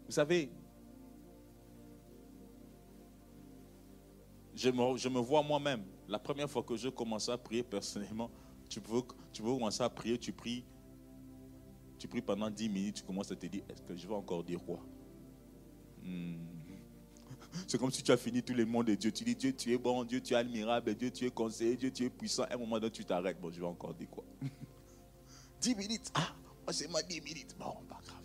Vous savez, je me vois moi-même la première fois que je commençais à prier personnellement, tu veux, tu commencer à prier, tu pries, tu pries pendant 10 minutes, tu commences à te dire, est-ce que je vais encore dire quoi? Hmm. C'est comme si tu as fini tous les mondes de Dieu. Tu dis, Dieu, tu es bon, Dieu, tu es admirable, Dieu, tu es conseiller, Dieu, tu es puissant. À un moment donné, tu t'arrêtes. Bon, je vais encore dire quoi? 10 minutes. Ah, c'est moi 10 minutes. Bon, pas grave.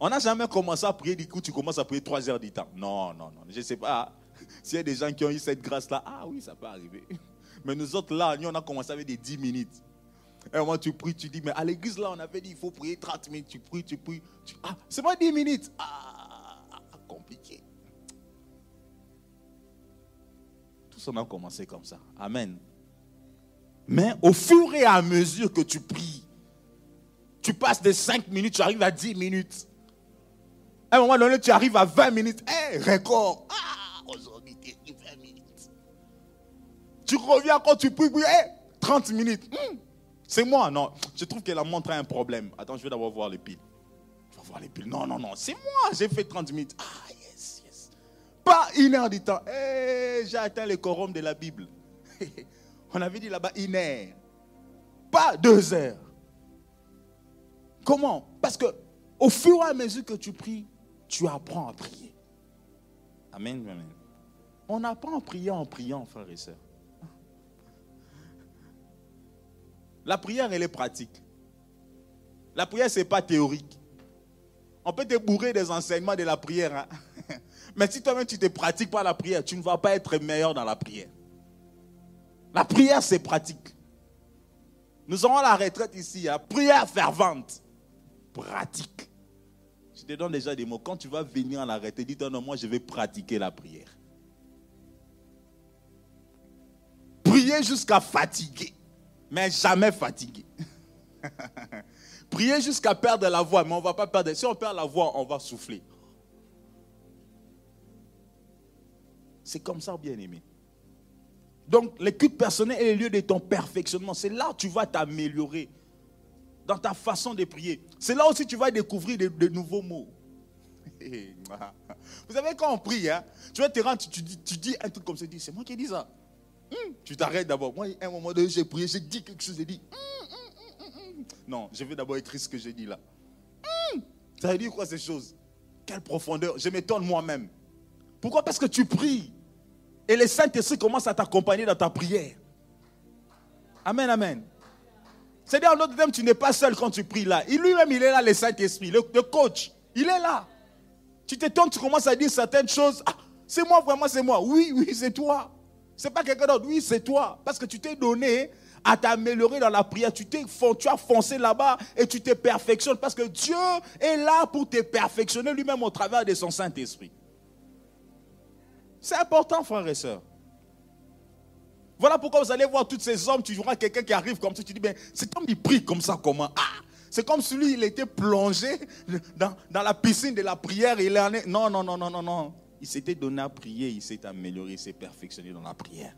On n'a jamais commencé à prier, du coup, tu commences à prier 3 heures du temps. Non, non, non, je ne sais pas. S'il y a des gens qui ont eu cette grâce-là, ah oui, ça peut arriver. Mais nous autres, là, nous, on a commencé avec des 10 minutes. Et moi, tu pries, tu dis, mais à l'église, là, on avait dit, il faut prier 30 minutes. Tu pries, tu pries. ah, c'est moi 10 minutes. Ah, Tout ça, a commencé comme ça. Amen. Mais au fur et à mesure que tu pries, tu passes de 5 minutes, tu arrives à 10 minutes. Un moment donné, tu arrives à 20 minutes. Hé, record. Ah, tu reviens quand tu pries, 30 minutes. Hmm, c'est moi. Non, je trouve que la montre a un problème. Attends, je vais d'abord voir les piles. Je vais voir les piles. Non, non, non, c'est moi. J'ai fait 30 minutes. Ah. Pas une heure du temps. Eh, j'ai atteint le quorum de la Bible. On avait dit là-bas une heure. Pas deux heures. Comment? Parce que au fur et à mesure que tu pries, tu apprends à prier. Amen, amen. On apprend à prier en priant, frères et sœurs. La prière, elle est pratique. La prière, ce n'est pas théorique. On peut te bourrer des enseignements de la prière. Hein. Mais si toi-même tu ne pratiques pas la prière, tu ne vas pas être meilleur dans la prière. La prière, c'est pratique. Nous aurons la retraite ici. Hein. Prière fervente. Pratique. Je te donne déjà des mots. Quand tu vas venir à la dis-toi, non, moi, je vais pratiquer la prière. Prier jusqu'à fatiguer mais jamais fatigué. Prier jusqu'à perdre la voix, mais on ne va pas perdre. Si on perd la voix, on va souffler. C'est comme ça, bien aimé. Donc, l'écoute personnelle est le lieu de ton perfectionnement. C'est là où tu vas t'améliorer dans ta façon de prier. C'est là aussi que tu vas découvrir de, nouveaux mots. Vous savez, quand on prie, hein, tu vas te rendre, tu, tu, dis un truc comme ça, c'est moi qui dis ça. Hmm, tu t'arrêtes d'abord. Moi, à un moment donné, j'ai prié, j'ai dit quelque chose, j'ai dit. Hmm, hmm, non, je vais d'abord écrire ce que j'ai dit là. Ça veut dire quoi ces choses? Quelle profondeur Je m'étonne moi-même. Pourquoi? Parce que tu pries. Et le Saint-Esprit commence à t'accompagner dans ta prière. Amen, amen. C'est-à-dire, en d'autres tu n'es pas seul quand tu pries là. Lui-même, il est là, le Saint-Esprit, le, coach. Il est là. Tu t'étonnes, tu commences à dire certaines choses. Ah, c'est moi, vraiment, c'est moi. Oui, oui, c'est toi. Ce n'est pas quelqu'un d'autre. Oui, c'est toi. Parce que tu t'es donné à t'améliorer dans la prière. Tu, t'es, tu as foncé là-bas et tu te perfectionnes. Parce que Dieu est là pour te perfectionner lui-même au travers de son Saint-Esprit. C'est important, frères et sœurs. Voilà pourquoi vous allez voir tous ces hommes, tu verras quelqu'un qui arrive comme ça, tu dis, ben, cet homme il prie comme ça, comment? Ah C'est comme si lui, il était plongé dans, dans, la piscine de la prière. Il est... Non, non, non, non, non, non il s'était donné à prier, il s'est amélioré, il s'est perfectionné dans la prière.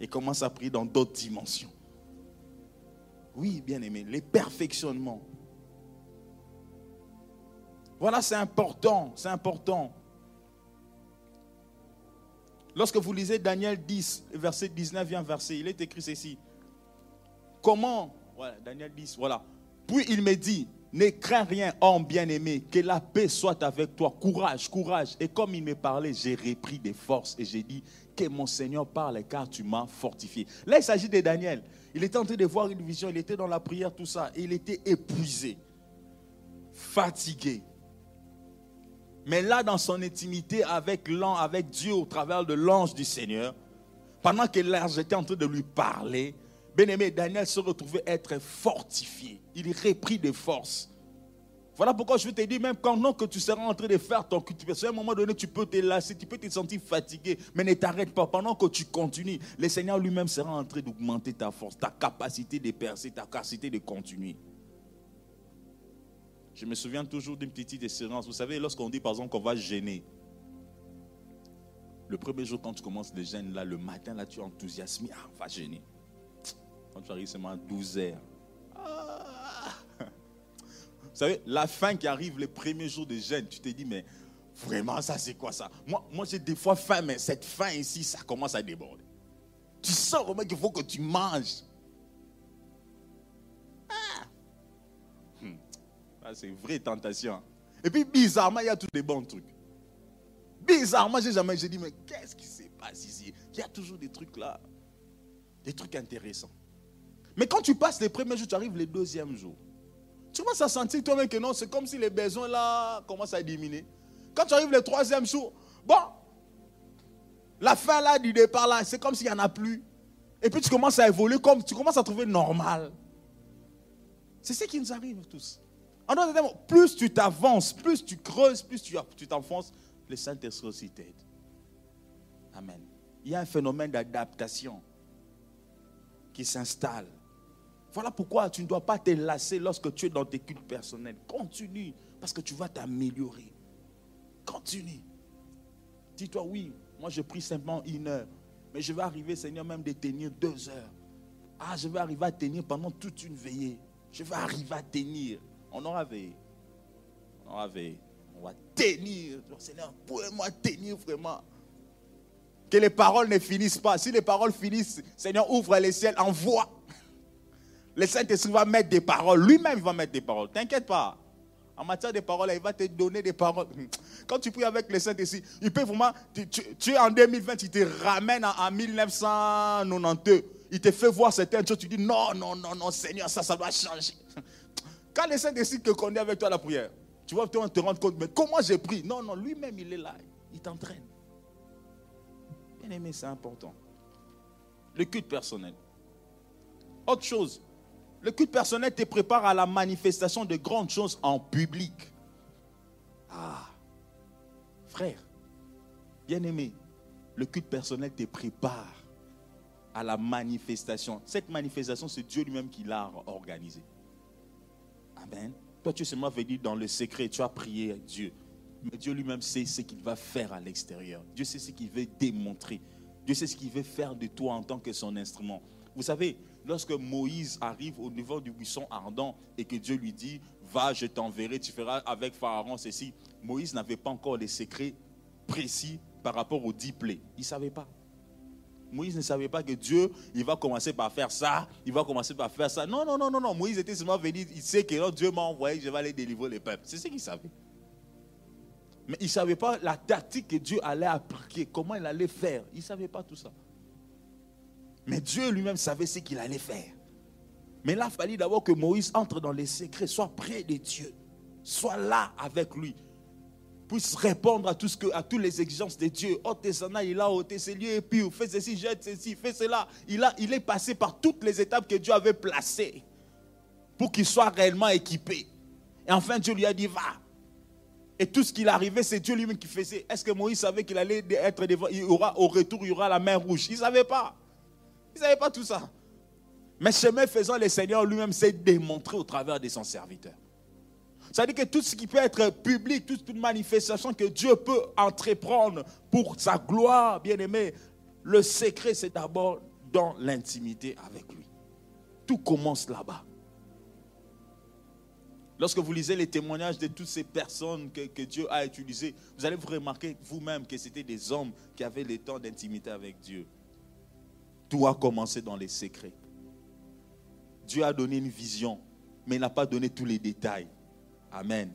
Et commence à prier dans d'autres dimensions. Oui, bien aimé, les perfectionnements. Voilà, c'est important, c'est important. Lorsque vous lisez Daniel 10, verset 19, vient verset, il est écrit ceci. Comment Voilà, Daniel 10, voilà. Puis il me dit, ne crains rien, homme bien-aimé, que la paix soit avec toi. Courage, courage. Et comme il me parlait, j'ai repris des forces et j'ai dit, que mon Seigneur parle car tu m'as fortifié. Là, il s'agit de Daniel. Il était en train de voir une vision, il était dans la prière, tout ça. Et il était épuisé, fatigué. Mais là, dans son intimité avec l'ange, avec Dieu au travers de l'ange du Seigneur, pendant que l'ange était en train de lui parler, bien-aimé, Daniel se retrouvait être fortifié. Il reprit de force. Voilà pourquoi je te dire, même non que tu seras en train de faire ton culte, à un moment donné, tu peux te lasser, tu peux te sentir fatigué, mais ne t'arrête pas. Pendant que tu continues, le Seigneur lui-même sera en train d'augmenter ta force, ta capacité de percer, ta capacité de continuer. Je me souviens toujours d'une petite expérience. Vous savez, lorsqu'on dit par exemple qu'on va gêner, le premier jour quand tu commences le gêne, là, le matin, là, tu es enthousiasmé, ah, on va gêner. Quand tu arrives seulement à 12 heures, ah. vous savez, la fin qui arrive les premiers jours de gêne, tu te dis, mais vraiment, ça c'est quoi ça? Moi, moi j'ai des fois faim, mais cette faim ici, ça commence à déborder. Tu sens vraiment qu'il faut que tu manges. C'est une vraie tentation. Et puis, bizarrement, il y a tous les bons trucs. Bizarrement, j'ai jamais dit, mais qu'est-ce qui se passe ici? Il y a toujours des trucs là, des trucs intéressants. Mais quand tu passes les premiers jours, tu arrives les deuxièmes jours. Tu commences à sentir toi-même que non, c'est comme si les besoins là commencent à diminuer. Quand tu arrives le troisième jour, bon, la fin là du départ là, c'est comme s'il n'y en a plus. Et puis tu commences à évoluer comme tu commences à trouver normal. C'est ce qui nous arrive tous. En d'autres termes, plus tu t'avances, plus tu creuses, plus tu t'enfonces, le Saint-Esprit aussi t'aide. Amen. Il y a un phénomène d'adaptation qui s'installe. Voilà pourquoi tu ne dois pas te lasser lorsque tu es dans tes cultes personnels. Continue, parce que tu vas t'améliorer. Continue. Dis-toi, oui, moi je prie simplement une heure, mais je vais arriver, Seigneur, même de tenir deux heures. Ah, je vais arriver à tenir pendant toute une veillée. Je vais arriver à tenir. On aura veillé. On aura veillé. On va tenir. Seigneur, pouvez-moi tenir vraiment. Que les paroles ne finissent pas. Si les paroles finissent, Seigneur, ouvre les ciels, envoie. Le Saint-Esprit va mettre des paroles. Lui-même va mettre des paroles. T'inquiète pas. En matière de paroles, il va te donner des paroles. Quand tu pries avec le Saint-Esprit, il peut vraiment. Tu, es en 2020, il te ramène en, 1992. Il te fait voir certaines choses. Tu dis non, non, non, non, Seigneur, ça, ça doit changer. Quand le Saint-Esprit te connaît avec toi la prière, tu vas te rendre compte, mais comment j'ai pris? Non, non, lui-même, il est là. Il t'entraîne. Bien aimé, c'est important. Le culte personnel. Autre chose, le culte personnel te prépare à la manifestation de grandes choses en public. Ah, frère, bien aimé, le culte personnel te prépare à la manifestation. Cette manifestation, c'est Dieu lui-même qui l'a organisée. Amen. Toi, tu es seulement venu dans le secret, tu as prié Dieu. Mais Dieu lui-même sait ce qu'il va faire à l'extérieur. Dieu sait ce qu'il veut démontrer. Dieu sait ce qu'il veut faire de toi en tant que son instrument. Vous savez, lorsque Moïse arrive au niveau du buisson ardent et que Dieu lui dit, va, je t'enverrai, tu feras avec Pharaon ceci, Moïse n'avait pas encore les secrets précis par rapport aux dix plaies. Il ne savait pas. Moïse ne savait pas que Dieu, il va commencer par faire ça, il va commencer par faire ça. Non, non, non, non, non. Moïse était seulement venu, il sait que Dieu m'a envoyé, je vais aller délivrer les peuples. C'est ce qu'il savait. Mais il ne savait pas la tactique que Dieu allait appliquer, comment il allait faire. Il ne savait pas tout ça. Mais Dieu lui-même savait ce qu'il allait faire. Mais là, il fallait d'abord que Moïse entre dans les secrets, soit près de Dieu, soit là avec lui puisse répondre à, tout toutes les exigences de Dieu. Il a ôté ses lieux puis fais ceci, jette ceci, fais cela. Il est passé par toutes les étapes que Dieu avait placées pour qu'il soit réellement équipé. Et enfin, Dieu lui a dit, va. Et tout ce qu'il arrivait, c'est Dieu lui-même qui faisait. Est-ce que Moïse savait qu'il allait être devant, il aura, au retour, il y aura la main rouge? Il ne savait pas. Il ne savait pas tout ça. Mais chemin faisant, le Seigneur lui-même s'est démontré au travers de son serviteur. C'est-à-dire que tout ce qui peut être public, toute manifestation que Dieu peut entreprendre pour sa gloire, bien aimé, le secret, c'est d'abord dans l'intimité avec lui. Tout commence là-bas. Lorsque vous lisez les témoignages de toutes ces personnes que, Dieu a utilisées, vous allez vous remarquer vous-même que c'était des hommes qui avaient le temps d'intimité avec Dieu. Tout a commencé dans les secrets. Dieu a donné une vision, mais il n'a pas donné tous les détails. Amen.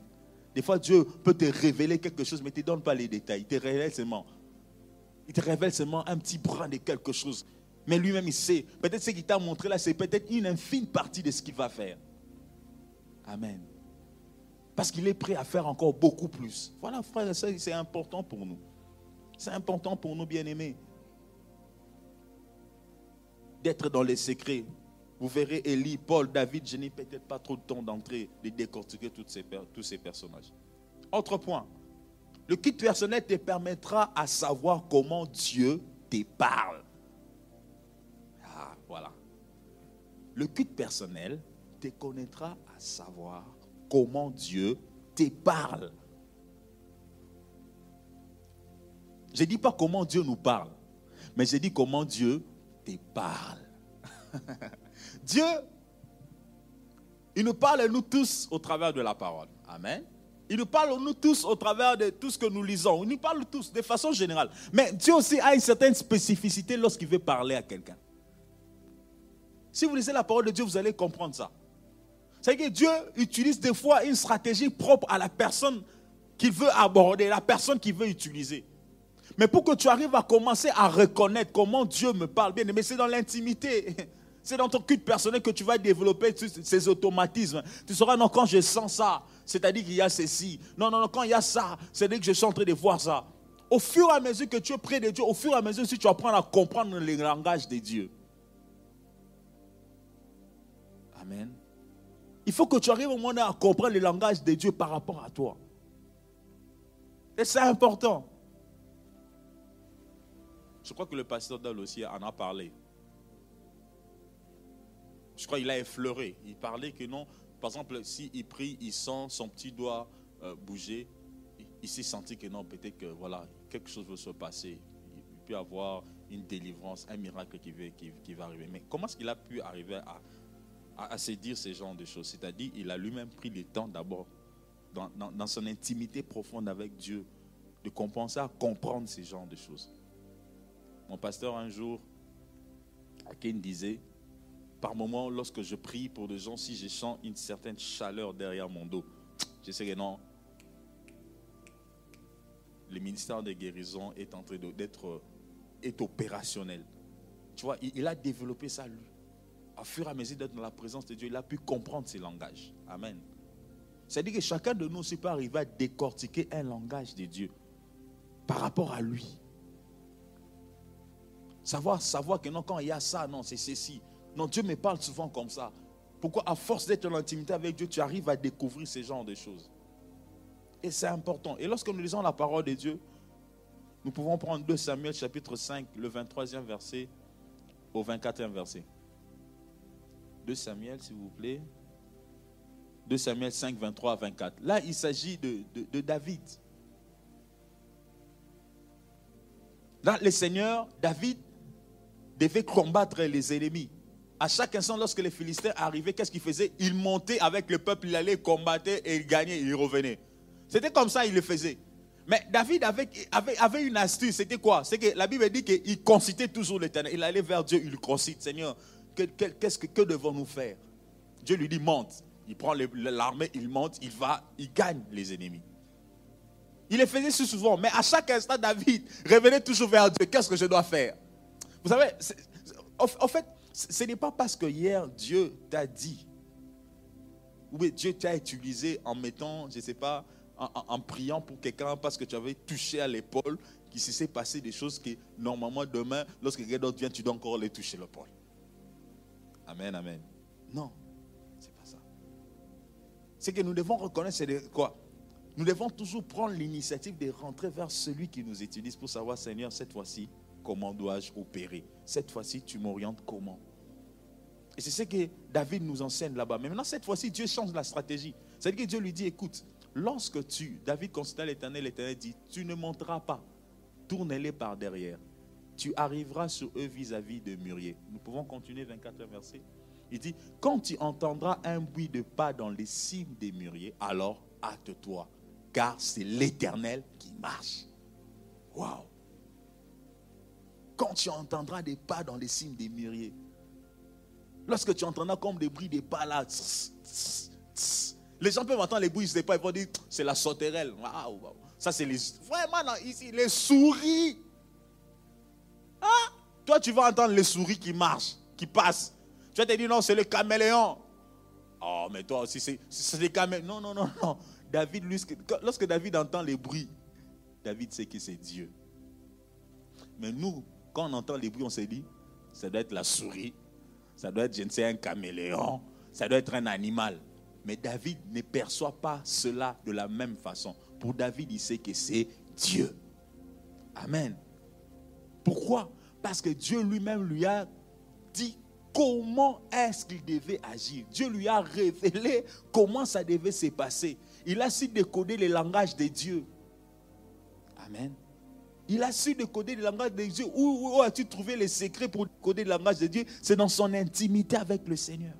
Des fois, Dieu peut te révéler quelque chose, mais ne te donne pas les détails. Il te révèle seulement. Il te révèle seulement un petit brin de quelque chose. Mais lui-même, il sait. Peut-être ce qu'il t'a montré là, c'est peut-être une infime partie de ce qu'il va faire. Amen. Parce qu'il est prêt à faire encore beaucoup plus. Voilà, frère, c'est important pour nous. C'est important pour nous, bien-aimés. D'être dans les secrets. Vous verrez Élie, Paul, David, je n'ai peut-être pas trop de temps d'entrer, de décortiquer ces, tous ces personnages. Autre point. Le kit personnel te permettra à savoir comment Dieu te parle. Ah, voilà. Le kit personnel te connaîtra à savoir comment Dieu te parle. Je ne dis pas comment Dieu nous parle, mais je dis comment Dieu te parle. Dieu, il nous parle nous tous au travers de la parole. Amen. Il nous parle nous tous au travers de tout ce que nous lisons. Il nous parle tous de façon générale. Mais Dieu aussi a une certaine spécificité lorsqu'il veut parler à quelqu'un. Si vous lisez la parole de Dieu, vous allez comprendre ça. C'est que Dieu utilise des fois une stratégie propre à la personne qu'il veut aborder, la personne qu'il veut utiliser. Mais pour que tu arrives à commencer à reconnaître comment Dieu me parle bien, mais c'est dans l'intimité. C'est dans ton culte personnel que tu vas développer ces automatismes. Tu sauras, non, quand je sens ça, c'est-à-dire qu'il y a ceci. Non, non, non, quand il y a ça, c'est-à-dire que je suis en train de voir ça. Au fur et à mesure que tu es près de Dieu, au fur et à mesure que tu apprends à comprendre le langage de Dieu. Amen. Il faut que tu arrives au moment à comprendre le langage de Dieu par rapport à toi. Et c'est important. Je crois que le pasteur Dal aussi en a parlé. Je crois qu'il a effleuré. Il parlait que non, par exemple, s'il prie, il sent son petit doigt euh, bouger. Il, s'est senti que non, peut-être que voilà, quelque chose va se passer. Il, peut avoir une délivrance, un miracle qui va, qui arriver. Mais comment est-ce qu'il a pu arriver à, à, se dire ce genre de choses? C'est-à-dire, il a lui-même pris le temps d'abord, dans, son intimité profonde avec Dieu, de commencer à comprendre ce genre de choses. Mon pasteur, un jour, à Ken disait, par moments, lorsque je prie pour des gens, si je sens une certaine chaleur derrière mon dos, je sais que non, le ministère de guérison est en train d'être est opérationnel. Tu vois, il a développé ça lui au fur et à mesure d'être dans la présence de Dieu, il a pu comprendre ces langages. Amen. C'est-à-dire que chacun de nous aussi peut arriver à décortiquer un langage de Dieu par rapport à lui. Savoir, savoir que non, quand il y a ça, non, c'est ceci. Non, Dieu me parle souvent comme ça. Pourquoi, à force d'être en intimité avec Dieu, tu arrives à découvrir ce genre de choses? Et c'est important. Et lorsque nous lisons la parole de Dieu, nous pouvons prendre 2 Samuel chapitre 5, le 23e verset au 24e verset. 2 Samuel, s'il vous plaît. 2 Samuel 5, 23 à 24. Là, il s'agit de, David. Là, le Seigneur, David, devait combattre les ennemis. À chaque instant, lorsque les Philistins arrivaient, qu'est-ce qu'il faisait Il montait avec le peuple, il allait combattre et il gagnait, il revenait. C'était comme ça, il le faisait. Mais David avait, avait, avait une astuce, c'était quoi? C'est que la Bible dit qu'il concitait toujours l'éternel. Il allait vers Dieu, il concite. Seigneur, qu'est-ce que, que devons-nous faire? Dieu lui dit monte. Il prend l'armée, il monte, il va, il gagne les ennemis. Il le faisait si souvent, mais à chaque instant, David revenait toujours vers Dieu. Qu'est-ce que je dois faire? Vous savez, en fait, ce n'est pas parce que hier Dieu t'a dit, ou Dieu t'a utilisé en mettant, je ne sais pas, en, priant pour quelqu'un parce que tu avais touché à l'épaule, qu'il s'est passé des choses que normalement demain, lorsque quelqu'un d'autre vient, tu dois encore les toucher l'épaule. Amen, amen. Non, c'est pas ça. C'est que nous devons reconnaître, c'est quoi? Nous devons toujours prendre l'initiative de rentrer vers celui qui nous utilise pour savoir, Seigneur, cette fois-ci, comment dois-je opérer Cette fois-ci, tu m'orientes comment Et c'est ce que David nous enseigne là-bas. Mais maintenant, cette fois-ci, Dieu change la stratégie. C'est-à-dire que Dieu lui dit, écoute, lorsque tu, David considère l'éternel, l'éternel dit, tu ne monteras pas, tourne-les par derrière tu arriveras sur eux vis-à-vis de Murier. Nous pouvons continuer 24 verset. Il dit, quand tu entendras un bruit de pas dans les cimes des mûriers, alors hâte-toi, car c'est l'Éternel qui marche. Waouh! Quand tu entendras des pas dans les cimes des mûriers, lorsque tu entendras comme des bruits des pas là, les gens peuvent entendre les bruits des pas, ils vont dire, c'est la sauterelle. Waouh! Ça, c'est les. Vraiment, ici, les souris. Ah! Toi, tu vas entendre les souris qui marchent, qui passent. Tu vas te dire, non, c'est le caméléon. Oh, mais toi aussi, c'est des caméléons. Non, non, non, non. David, lorsque David entend les bruits, David sait que c'est Dieu. Mais nous, quand on entend les bruits, on se dit, ça doit être la souris, ça doit être, je ne sais, un caméléon, ça doit être un animal. Mais David ne perçoit pas cela de la même façon. Pour David, il sait que c'est Dieu. Amen. Pourquoi? Parce que Dieu lui-même lui a dit comment est-ce qu'il devait agir. Dieu lui a révélé comment ça devait se passer. Il a su décoder le langage de Dieu. Amen. Il a su décoder le langage de Dieu. Où, as-tu trouvé les secrets pour décoder le langage de Dieu? C'est dans son intimité avec le Seigneur.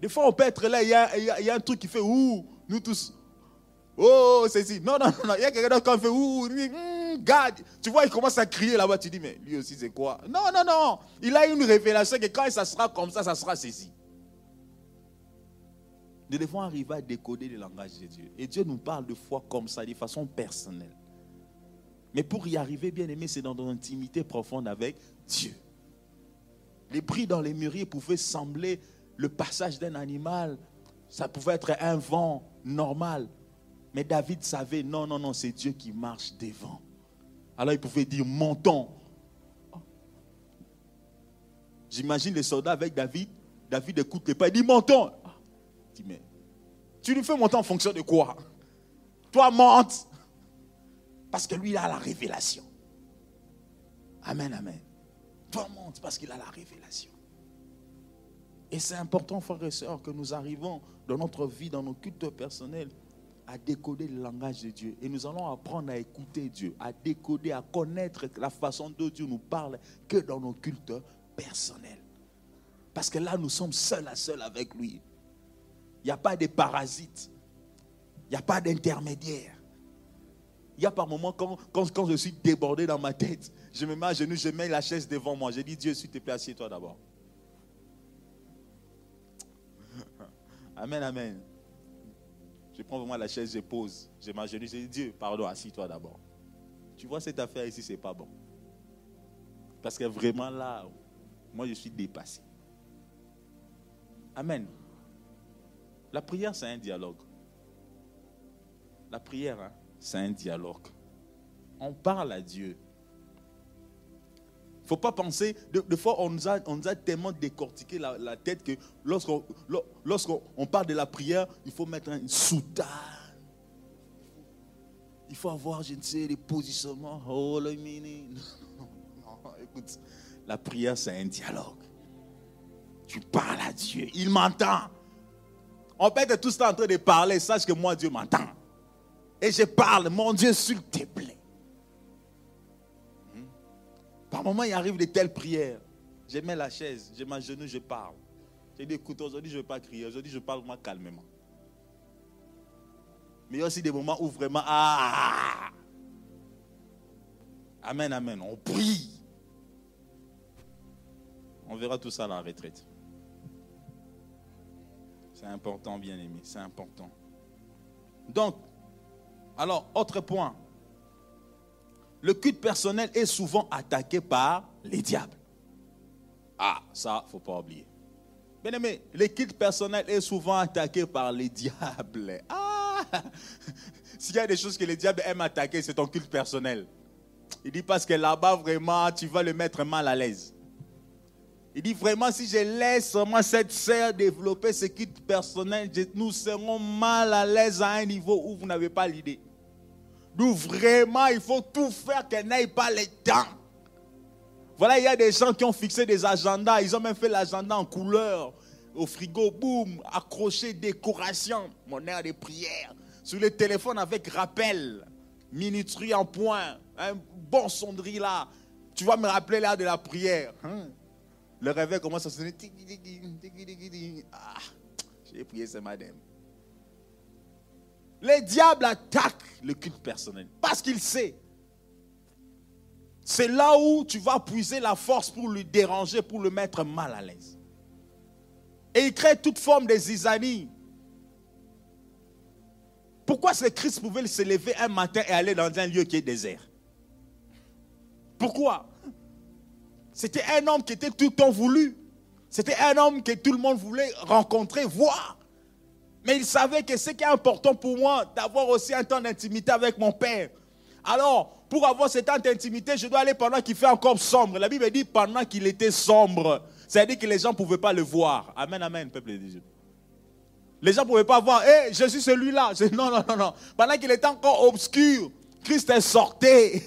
Des fois, on peut être là, il y a, un truc qui fait ouh, nous tous, Oh, c'est Non, non, non. Il y a quelqu'un d'autre qui fait Ouh, mm, Tu vois, il commence à crier là-bas. Tu dis, mais lui aussi, c'est quoi? Non, non, non. Il a une révélation que quand ça sera comme ça, ça sera saisi. Nous devons arriver à décoder le langage de Dieu. Et Dieu nous parle de foi comme ça, de façon personnelle. Mais pour y arriver, bien aimé, c'est dans notre intimité profonde avec Dieu. Les bruits dans les mûriers pouvaient sembler le passage d'un animal. Ça pouvait être un vent normal. Mais David savait, non, non, non, c'est Dieu qui marche devant. Alors il pouvait dire, montons. J'imagine les soldats avec David. David écoute les pas, il dit, montons. Il dit, mais tu lui fais monter en fonction de quoi? Toi, monte. Parce que lui, il a la révélation. Amen, amen. Toi, monte parce qu'il a la révélation. Et c'est important, frères et sœurs, que nous arrivons dans notre vie, dans nos cultes personnels, à décoder le langage de Dieu. Et nous allons apprendre à écouter Dieu, à décoder, à connaître la façon dont Dieu nous parle que dans nos cultes personnels. Parce que là, nous sommes seuls à seul avec lui. Il n'y a pas de parasites. Il n'y a pas d'intermédiaire. Il y a par moments, quand, quand, je suis débordé dans ma tête, je me mets à genoux, je mets la chaise devant moi. Je dis, Dieu, s'il te plaît, assieds-toi d'abord. Amen, amen. Je prends vraiment la chaise, je pose, je m'agenouille, je dis Dieu, pardon, assis-toi d'abord. Tu vois cette affaire ici, c'est pas bon. Parce que vraiment là, moi je suis dépassé. Amen. La prière, c'est un dialogue. La prière, hein, c'est un dialogue. On parle à Dieu faut pas penser, de, fois on nous, a, tellement décortiqué la, tête que lorsqu'on parle de la prière, il faut mettre une soutane. Il faut avoir, je ne sais, des positionnements. Oh. Non, non, écoute, la prière, c'est un dialogue. Tu parles à Dieu, il m'entend. On peut être tous en train de parler, sache que moi, Dieu m'entend. Et je parle, mon Dieu, s'il te plaît. Par moments, il arrive de telles prières. Je mets la chaise, je m'agenouille, je parle. J'ai dit, écoute, aujourd'hui, je ne vais pas crier. Aujourd'hui, je parle moi calmement. Mais il y a aussi des moments où vraiment, ah! Amen, amen. On prie. On verra tout ça à la retraite. C'est important, bien aimé. C'est important. Donc, alors, autre point le culte personnel est souvent attaqué par les diables. Ah, ça, il ne faut pas oublier. Bien aimé, le culte personnel est souvent attaqué par les diables. Ah, s'il y a des choses que les diables aiment attaquer, c'est ton culte personnel. Il dit parce que là-bas, vraiment, tu vas le mettre mal à l'aise. Il dit vraiment, si je laisse moi cette sœur développer ce culte personnel, nous serons mal à l'aise à un niveau où vous n'avez pas l'idée. Nous, vraiment, il faut tout faire qu'elle n'aille pas les temps. Voilà, il y a des gens qui ont fixé des agendas. Ils ont même fait l'agenda en couleur. Au frigo, boum, accroché, décoration, mon air de prière. Sur le téléphone avec rappel, minuterie en point, un bon sonnerie là. Tu vas me rappeler l'heure de la prière. Hein? Le réveil commence à sonner. Ah, j'ai prié ce matin. Les diables attaquent le culte personnel parce qu'il sait. C'est là où tu vas puiser la force pour lui déranger, pour le mettre mal à l'aise. Et il crée toute forme de zizanie. Pourquoi ce Christ pouvait se lever un matin et aller dans un lieu qui est désert? Pourquoi? C'était un homme qui était tout le voulu. C'était un homme que tout le monde voulait rencontrer, voir. Mais il savait que ce qui est important pour moi, d'avoir aussi un temps d'intimité avec mon Père. Alors, pour avoir ce temps d'intimité, je dois aller pendant qu'il fait encore sombre. La Bible dit pendant qu'il était sombre. C'est-à-dire que les gens ne pouvaient pas le voir. Amen, amen, peuple de Dieu. Les gens ne pouvaient pas voir, hé, je suis celui-là. Non, non, non, non. Pendant qu'il était encore obscur, Christ est sorti.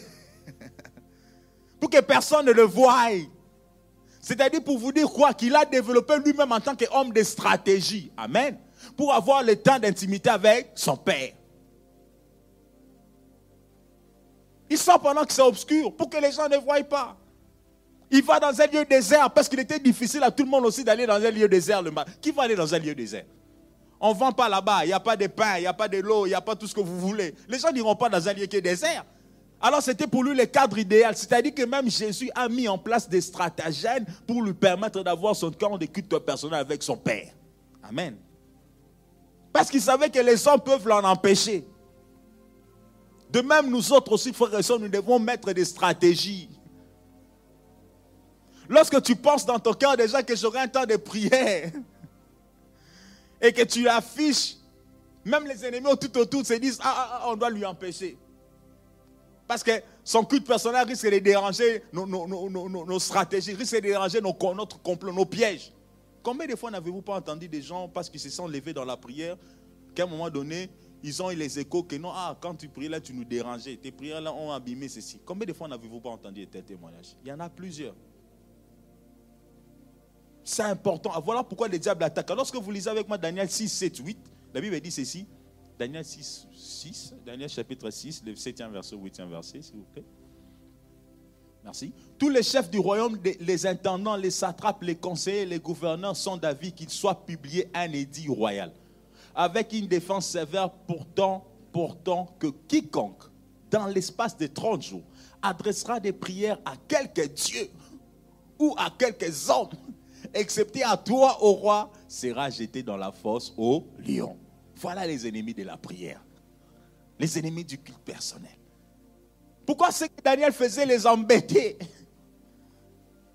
pour que personne ne le voie. C'est-à-dire pour vous dire quoi Qu'il a développé lui-même en tant qu'homme de stratégie. Amen. Pour avoir le temps d'intimité avec son Père. Il sort pendant que c'est obscur, pour que les gens ne voient pas. Il va dans un lieu désert parce qu'il était difficile à tout le monde aussi d'aller dans un lieu désert le matin. Qui va aller dans un lieu désert? On ne vend pas là-bas, il n'y a pas de pain, il n'y a pas de l'eau, il n'y a pas tout ce que vous voulez. Les gens n'iront pas dans un lieu qui est désert. Alors c'était pour lui le cadre idéal. C'est-à-dire que même Jésus a mis en place des stratagèmes pour lui permettre d'avoir son camp de culte personnel avec son Père. Amen. Parce qu'il savait que les hommes peuvent l'en empêcher. De même, nous autres aussi, frères et sœurs, nous devons mettre des stratégies. Lorsque tu penses dans ton cœur déjà que j'aurai un temps de prière et que tu affiches, même les ennemis tout autour se disent ah, ah, ah, on doit lui empêcher. Parce que son culte personnel risque de déranger nos, stratégies, risque de déranger notre complot, nos pièges. Combien de fois n'avez-vous pas entendu des gens, parce qu'ils se sont levés dans la prière, qu'à un moment donné, ils ont eu les échos que non, ah, quand tu priais là, tu nous dérangeais. Tes prières là ont abîmé ceci. Combien de fois n'avez-vous pas entendu tes témoignages Il y en a plusieurs. C'est important. Ah, voilà pourquoi le diable attaque. Lorsque vous lisez avec moi Daniel 6, 7, 8, la Bible dit ceci. Daniel 6, 6, Daniel chapitre 6, le 7e verset, 8e verset, s'il vous plaît. Merci. Tous les chefs du royaume, les intendants, les satrapes, les conseillers, les gouverneurs sont d'avis qu'il soit publié un édit royal avec une défense sévère, pourtant, pourtant que quiconque, dans l'espace de 30 jours, adressera des prières à quelque Dieu ou à quelques hommes, excepté à toi, au roi, sera jeté dans la fosse au lion. Voilà les ennemis de la prière. Les ennemis du culte personnel. Pourquoi ce que Daniel faisait les embêter?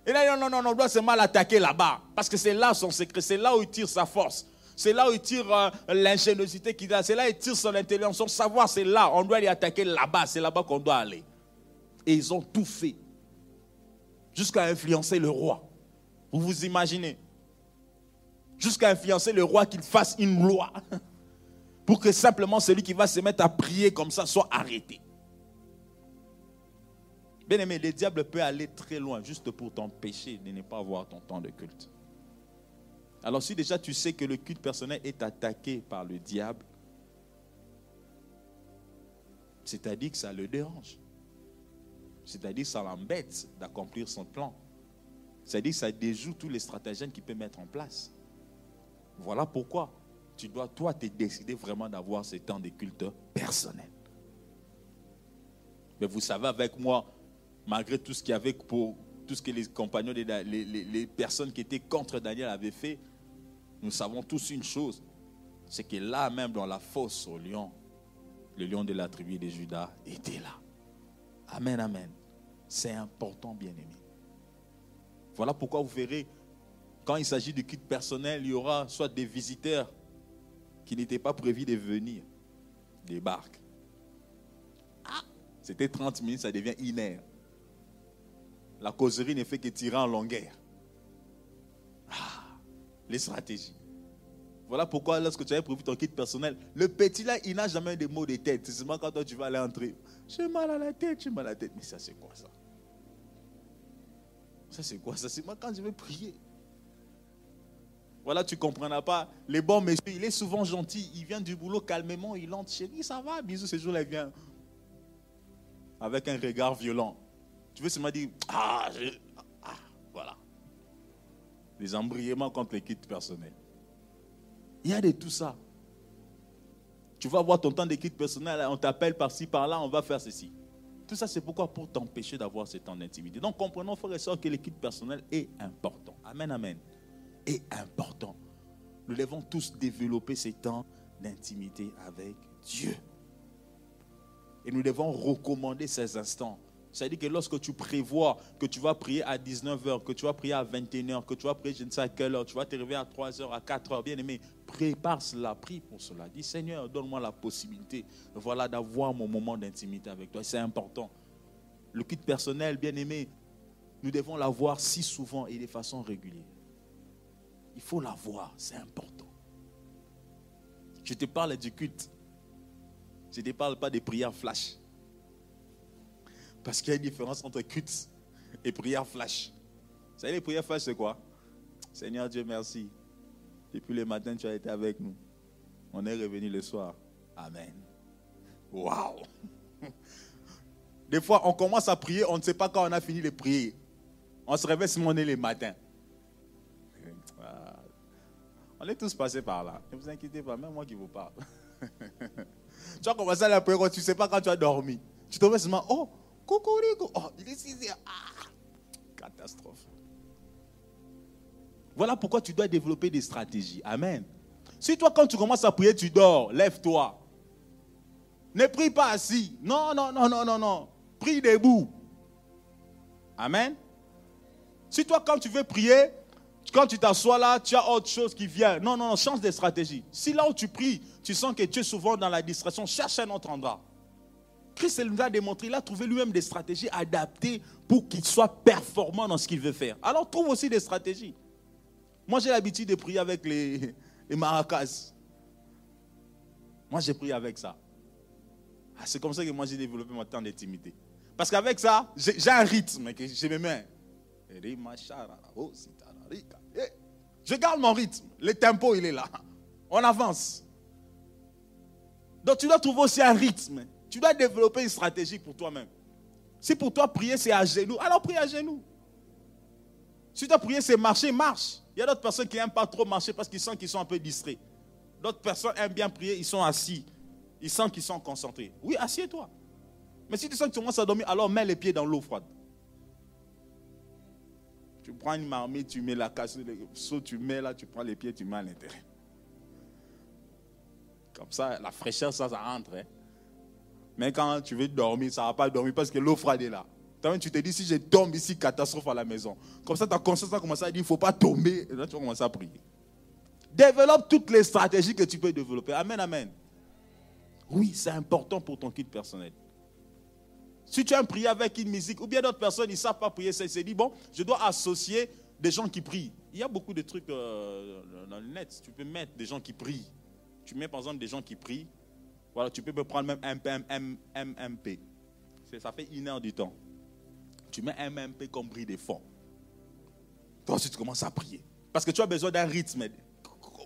A dit non, non, non, on doit se mal attaquer là-bas. Parce que c'est là son secret, c'est là où il tire sa force. C'est là où il tire euh, l'ingéniosité qu'il a. C'est là où il tire son intelligence, son savoir. C'est là. On doit aller attaquer là-bas. C'est là-bas qu'on doit aller. Et ils ont tout fait. Jusqu'à influencer le roi. Vous vous imaginez? Jusqu'à influencer le roi qu'il fasse une loi. Pour que simplement celui qui va se mettre à prier comme ça soit arrêté. Bien aimé, le diable peut aller très loin juste pour t'empêcher de ne pas avoir ton temps de culte. Alors si déjà tu sais que le culte personnel est attaqué par le diable, c'est-à-dire que ça le dérange. C'est-à-dire que ça l'embête d'accomplir son plan. C'est-à-dire que ça déjoue tous les stratagèmes qu'il peut mettre en place. Voilà pourquoi tu dois, toi, te décider vraiment d'avoir ce temps de culte personnel. Mais vous savez, avec moi, malgré tout ce qu'il y avait pour tout ce que les compagnons, les, personnes qui étaient contre Daniel avaient fait, nous savons tous une chose, c'est que là même dans la fosse au lion, le lion de la tribu de Judas était là. Amen, amen. C'est important, bien-aimé. Voilà pourquoi vous verrez, quand il s'agit de culte personnel, il y aura soit des visiteurs qui n'étaient pas prévus de venir, des barques. Ah, c'était 30 minutes, ça devient heure. La causerie ne fait que tirer en longueur les stratégies. Voilà pourquoi lorsque tu avais prévu ton kit personnel, le petit là, il n'a jamais de mots de tête. C'est seulement quand toi tu vas aller entrer. J'ai mal à la tête, j'ai mal à la tête. Mais ça c'est quoi ça? Ça c'est quoi ça? C'est moi quand je vais prier. Voilà, tu ne comprendras pas. Les bons messieurs, il est souvent gentil. Il vient du boulot calmement, il entre. Chérie, ça va Bisous, ce jour-là, il avec un regard violent. Tu veux seulement dire, ah, je, voilà. Les embriements contre les kits personnels. Il y a de tout ça. Tu vas avoir ton temps d'équipe personnelle, on t'appelle par-ci, par-là, on va faire ceci. Tout ça, c'est pourquoi? Pour t'empêcher d'avoir ce temps d'intimité. Donc, comprenons, frères et sœurs, que l'équipe personnelle est important. Amen, amen. Est important. Nous devons tous développer ces temps d'intimité avec Dieu. Et nous devons recommander ces instants. C'est-à-dire que lorsque tu prévois que tu vas prier à 19h, que tu vas prier à 21h, que tu vas prier je ne sais à quelle heure, tu vas te réveiller à 3h, à 4h, bien aimé, prépare cela, prie pour cela. Dis Seigneur, donne-moi la possibilité voilà, d'avoir mon moment d'intimité avec toi. C'est important. Le culte personnel, bien aimé, nous devons l'avoir si souvent et de façon régulière. Il faut l'avoir, c'est important. Je te parle du culte. Je ne te parle pas des prières flash. Parce qu'il y a une différence entre culte et prière flash. Vous savez, les prières flash, c'est quoi? Seigneur Dieu, merci. Depuis le matin, tu as été avec nous. On est revenu le soir. Amen. Waouh Des fois, on commence à prier, on ne sait pas quand on a fini de prier. On se réveille ce est le matin. On est tous passés par là. Ne vous inquiétez pas, même moi qui vous parle. tu as commencé à la prière, tu ne sais pas quand tu as dormi. Tu te seulement, oh, coucou, oh, 6 heures. Ah, catastrophe. Voilà pourquoi tu dois développer des stratégies. Amen. Si toi, quand tu commences à prier, tu dors, lève-toi. Ne prie pas assis. Non, non, non, non, non, non. Prie debout. Amen. Si toi, quand tu veux prier, quand tu t'assois là, tu as autre chose qui vient. Non, non, non, change de stratégie. Si là où tu pries, tu sens que tu es souvent dans la distraction, cherche un autre endroit. Christ nous a démontré, il a trouvé lui-même des stratégies adaptées pour qu'il soit performant dans ce qu'il veut faire. Alors trouve aussi des stratégies. Moi, j'ai l'habitude de prier avec les, maracas. Moi, j'ai prié avec ça. Ah, c'est comme ça que moi, j'ai développé mon temps d'intimité. Parce qu'avec ça, j'ai un rythme que je me mets. Oh, eh, je garde mon rythme. Le tempo, il est là. On avance. Donc, tu dois trouver aussi un rythme. Tu dois développer une stratégie pour toi-même. Si pour toi, prier, c'est à genoux, alors prie à genoux. Si tu dois prier, c'est marcher, marche. Il y a d'autres personnes qui n'aiment pas trop marcher parce qu'ils sentent qu'ils sont un peu distraits. D'autres personnes aiment bien prier, ils sont assis. Ils sentent qu'ils sont concentrés. Oui, assieds-toi. Mais si tu sens que tu commences à dormir, alors mets les pieds dans l'eau froide. Tu prends une marmite, tu mets la casse, le tu mets là, tu prends les pieds, tu mets à l'intérieur. Comme ça, la fraîcheur, ça, ça rentre. Hein. Mais quand tu veux dormir, ça ne va pas dormir parce que l'eau froide est là tu te dis, si je tombe ici, catastrophe à la maison. Comme ça, ta conscience va commencer à dire, il ne faut pas tomber. Et là, tu vas commencer à prier. Développe toutes les stratégies que tu peux développer. Amen, amen. Oui, c'est important pour ton kit personnel. Si tu as prié avec une musique, ou bien d'autres personnes, ils ne savent pas prier, ils dit, bon, je dois associer des gens qui prient. Il y a beaucoup de trucs euh, dans le net. Tu peux mettre des gens qui prient. Tu mets par exemple des gens qui prient. Voilà, tu peux prendre même MMP. Ça fait une heure du temps tu mets MMP comme bruit de fond. Toi aussi, tu commences à prier. Parce que tu as besoin d'un rythme.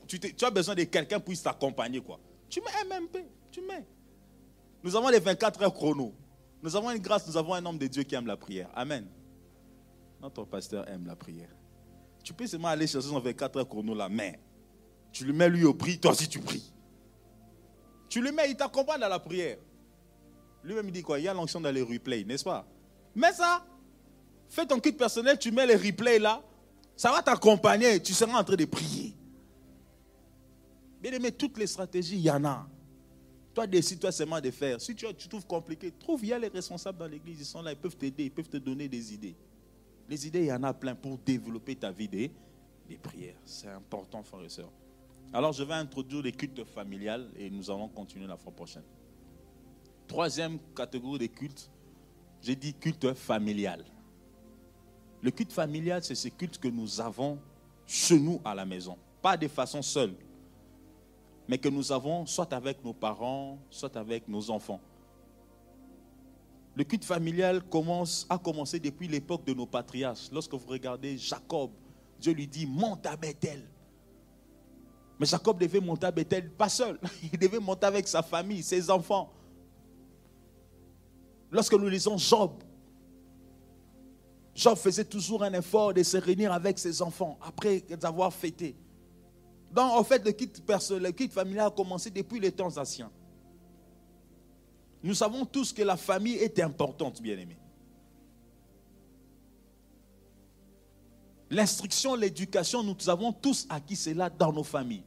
Tu, as besoin de quelqu'un pour t'accompagner. Tu mets MMP. Tu mets. Nous avons les 24 heures chrono. Nous avons une grâce, nous avons un homme de Dieu qui aime la prière. Amen. Notre pasteur aime la prière. Tu peux seulement aller chercher son 24 heures chrono là, mais tu le mets lui au prix, toi aussi tu pries. Tu le mets, il t'accompagne dans la prière. Lui-même il dit quoi? Il y a l'onction dans les replays, n'est-ce pas? Mais ça. Fais ton kit personnel, tu mets les replays là. Ça va t'accompagner. Tu seras en train de prier. Bien aimé, toutes les stratégies, il y en a. Toi, décide-toi seulement de faire. Si tu, tu trouves compliqué, trouve, il y a les responsables dans l'église, ils sont là, ils peuvent t'aider, ils peuvent te donner des idées. Les idées, il y en a plein pour développer ta vie des, des prières. C'est important, frères et sœurs. Alors, je vais introduire les cultes familiales et nous allons continuer la fois prochaine. Troisième catégorie de cultes, j'ai dit culte familial. Le culte familial, c'est ce culte que nous avons chez nous à la maison. Pas de façon seule, mais que nous avons soit avec nos parents, soit avec nos enfants. Le culte familial commence, a commencé depuis l'époque de nos patriarches. Lorsque vous regardez Jacob, Dieu lui dit monte à Bethel. Mais Jacob devait monter à Bethel pas seul. Il devait monter avec sa famille, ses enfants. Lorsque nous lisons Job, Job faisait toujours un effort de se réunir avec ses enfants après avoir fêté. Donc, en fait, le kit, le kit familial a commencé depuis les temps anciens. Nous savons tous que la famille est importante, bien-aimés. L'instruction, l'éducation, nous avons tous acquis cela dans nos familles.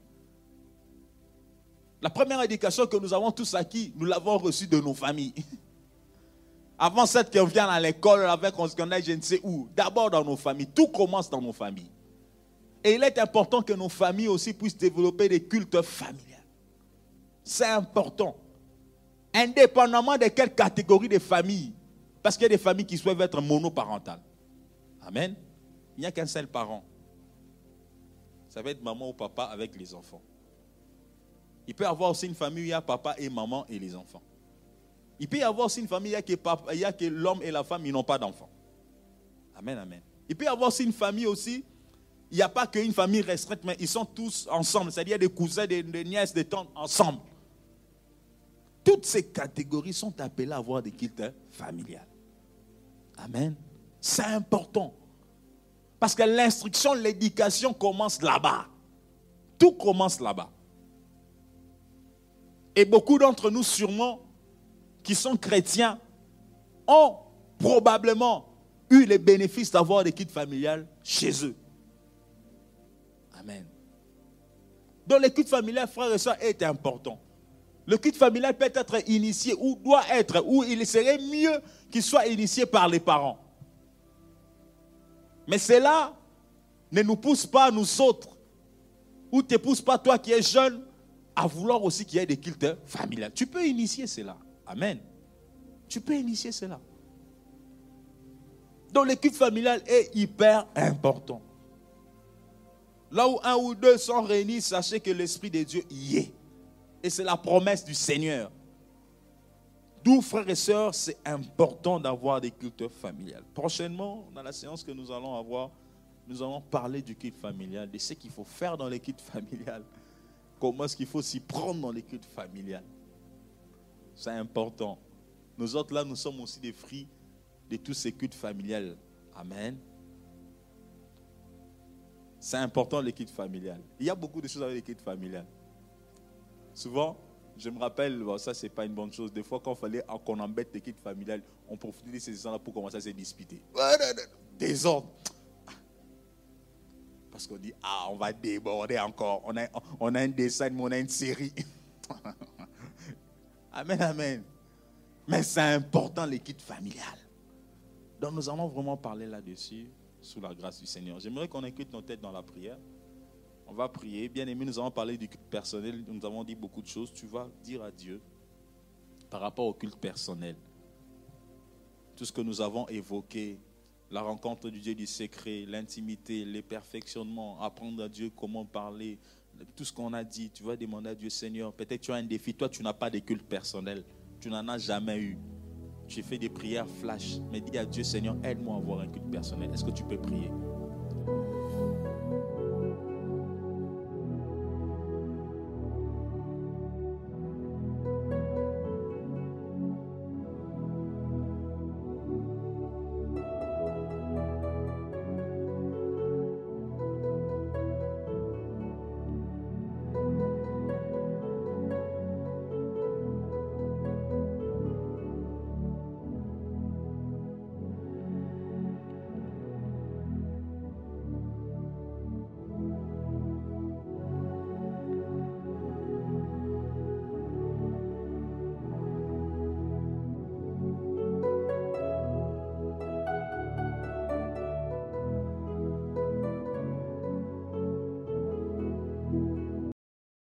La première éducation que nous avons tous acquis, nous l'avons reçue de nos familles. Avant cette qu'on vient à l'école, avec on se je ne sais où. D'abord dans nos familles. Tout commence dans nos familles. Et il est important que nos familles aussi puissent développer des cultes familiales. C'est important. Indépendamment de quelle catégorie de famille. Parce qu'il y a des familles qui souhaitent être monoparentales. Amen. Il n'y a qu'un seul parent. Ça va être maman ou papa avec les enfants. Il peut y avoir aussi une famille où il y a papa et maman et les enfants. Il peut y avoir aussi une famille où il y a que, l'homme et la femme, ils n'ont pas d'enfants. Amen, amen. Il peut y avoir aussi une famille aussi, il n'y a pas qu'une famille restreinte, mais ils sont tous ensemble, c'est-à-dire des cousins, des, nièces, des tantes ensemble. Toutes ces catégories sont appelées à avoir des cultes familiales. Amen. C'est important. Parce que l'instruction, l'éducation commence là-bas. Tout commence là-bas. Et beaucoup d'entre nous, sûrement, qui sont chrétiens, ont probablement eu les bénéfices d'avoir des kits familiales chez eux. Amen. Donc le kit familial, frères et sœurs, est important. Le kit familial peut être initié ou doit être, ou il serait mieux qu'il soit initié par les parents. Mais cela ne nous pousse pas, nous autres, ou ne te pousse pas, toi qui es jeune, à vouloir aussi qu'il y ait des cultes familiales. Tu peux initier cela. Amen. Tu peux initier cela. Donc le culte familial est hyper important. Là où un ou deux sont réunis, sachez que l'Esprit de Dieu y est. Et c'est la promesse du Seigneur. D'où, frères et sœurs, c'est important d'avoir des cultes familiales. Prochainement, dans la séance que nous allons avoir, nous allons parler du culte familial, de ce qu'il faut faire dans les cultes familiales comment est-ce qu'il faut s'y prendre dans les cultes familiales. C'est important. Nous autres, là, nous sommes aussi des fruits de tous ces cultes familiales. Amen. C'est important, les cultes familiales. Il y a beaucoup de choses avec les cultes familiales. Souvent, je me rappelle, bon, ça, c'est pas une bonne chose. Des fois, quand il fallait qu'on embête les cultes familiales, on profitait de ces gens-là pour commencer à se disputer. Désordre. Parce qu'on dit, ah, on va déborder encore. On a, un dessin, mais on a une série. amen, amen. Mais c'est important l'équipe familiale. Donc nous allons vraiment parler là-dessus, sous la grâce du Seigneur. J'aimerais qu'on écoute nos têtes dans la prière. On va prier. Bien aimé, nous allons parler du culte personnel. Nous avons dit beaucoup de choses. Tu vas dire à Dieu par rapport au culte personnel. Tout ce que nous avons évoqué, la rencontre du Dieu du secret, l'intimité, les perfectionnements, apprendre à Dieu comment parler, tout ce qu'on a dit, tu vas demander à Dieu, Seigneur, peut-être tu as un défi, toi tu n'as pas de culte personnel, tu n'en as jamais eu. J'ai fait des prières flash, mais dis à Dieu, Seigneur, aide-moi à avoir un culte personnel. Est-ce que tu peux prier?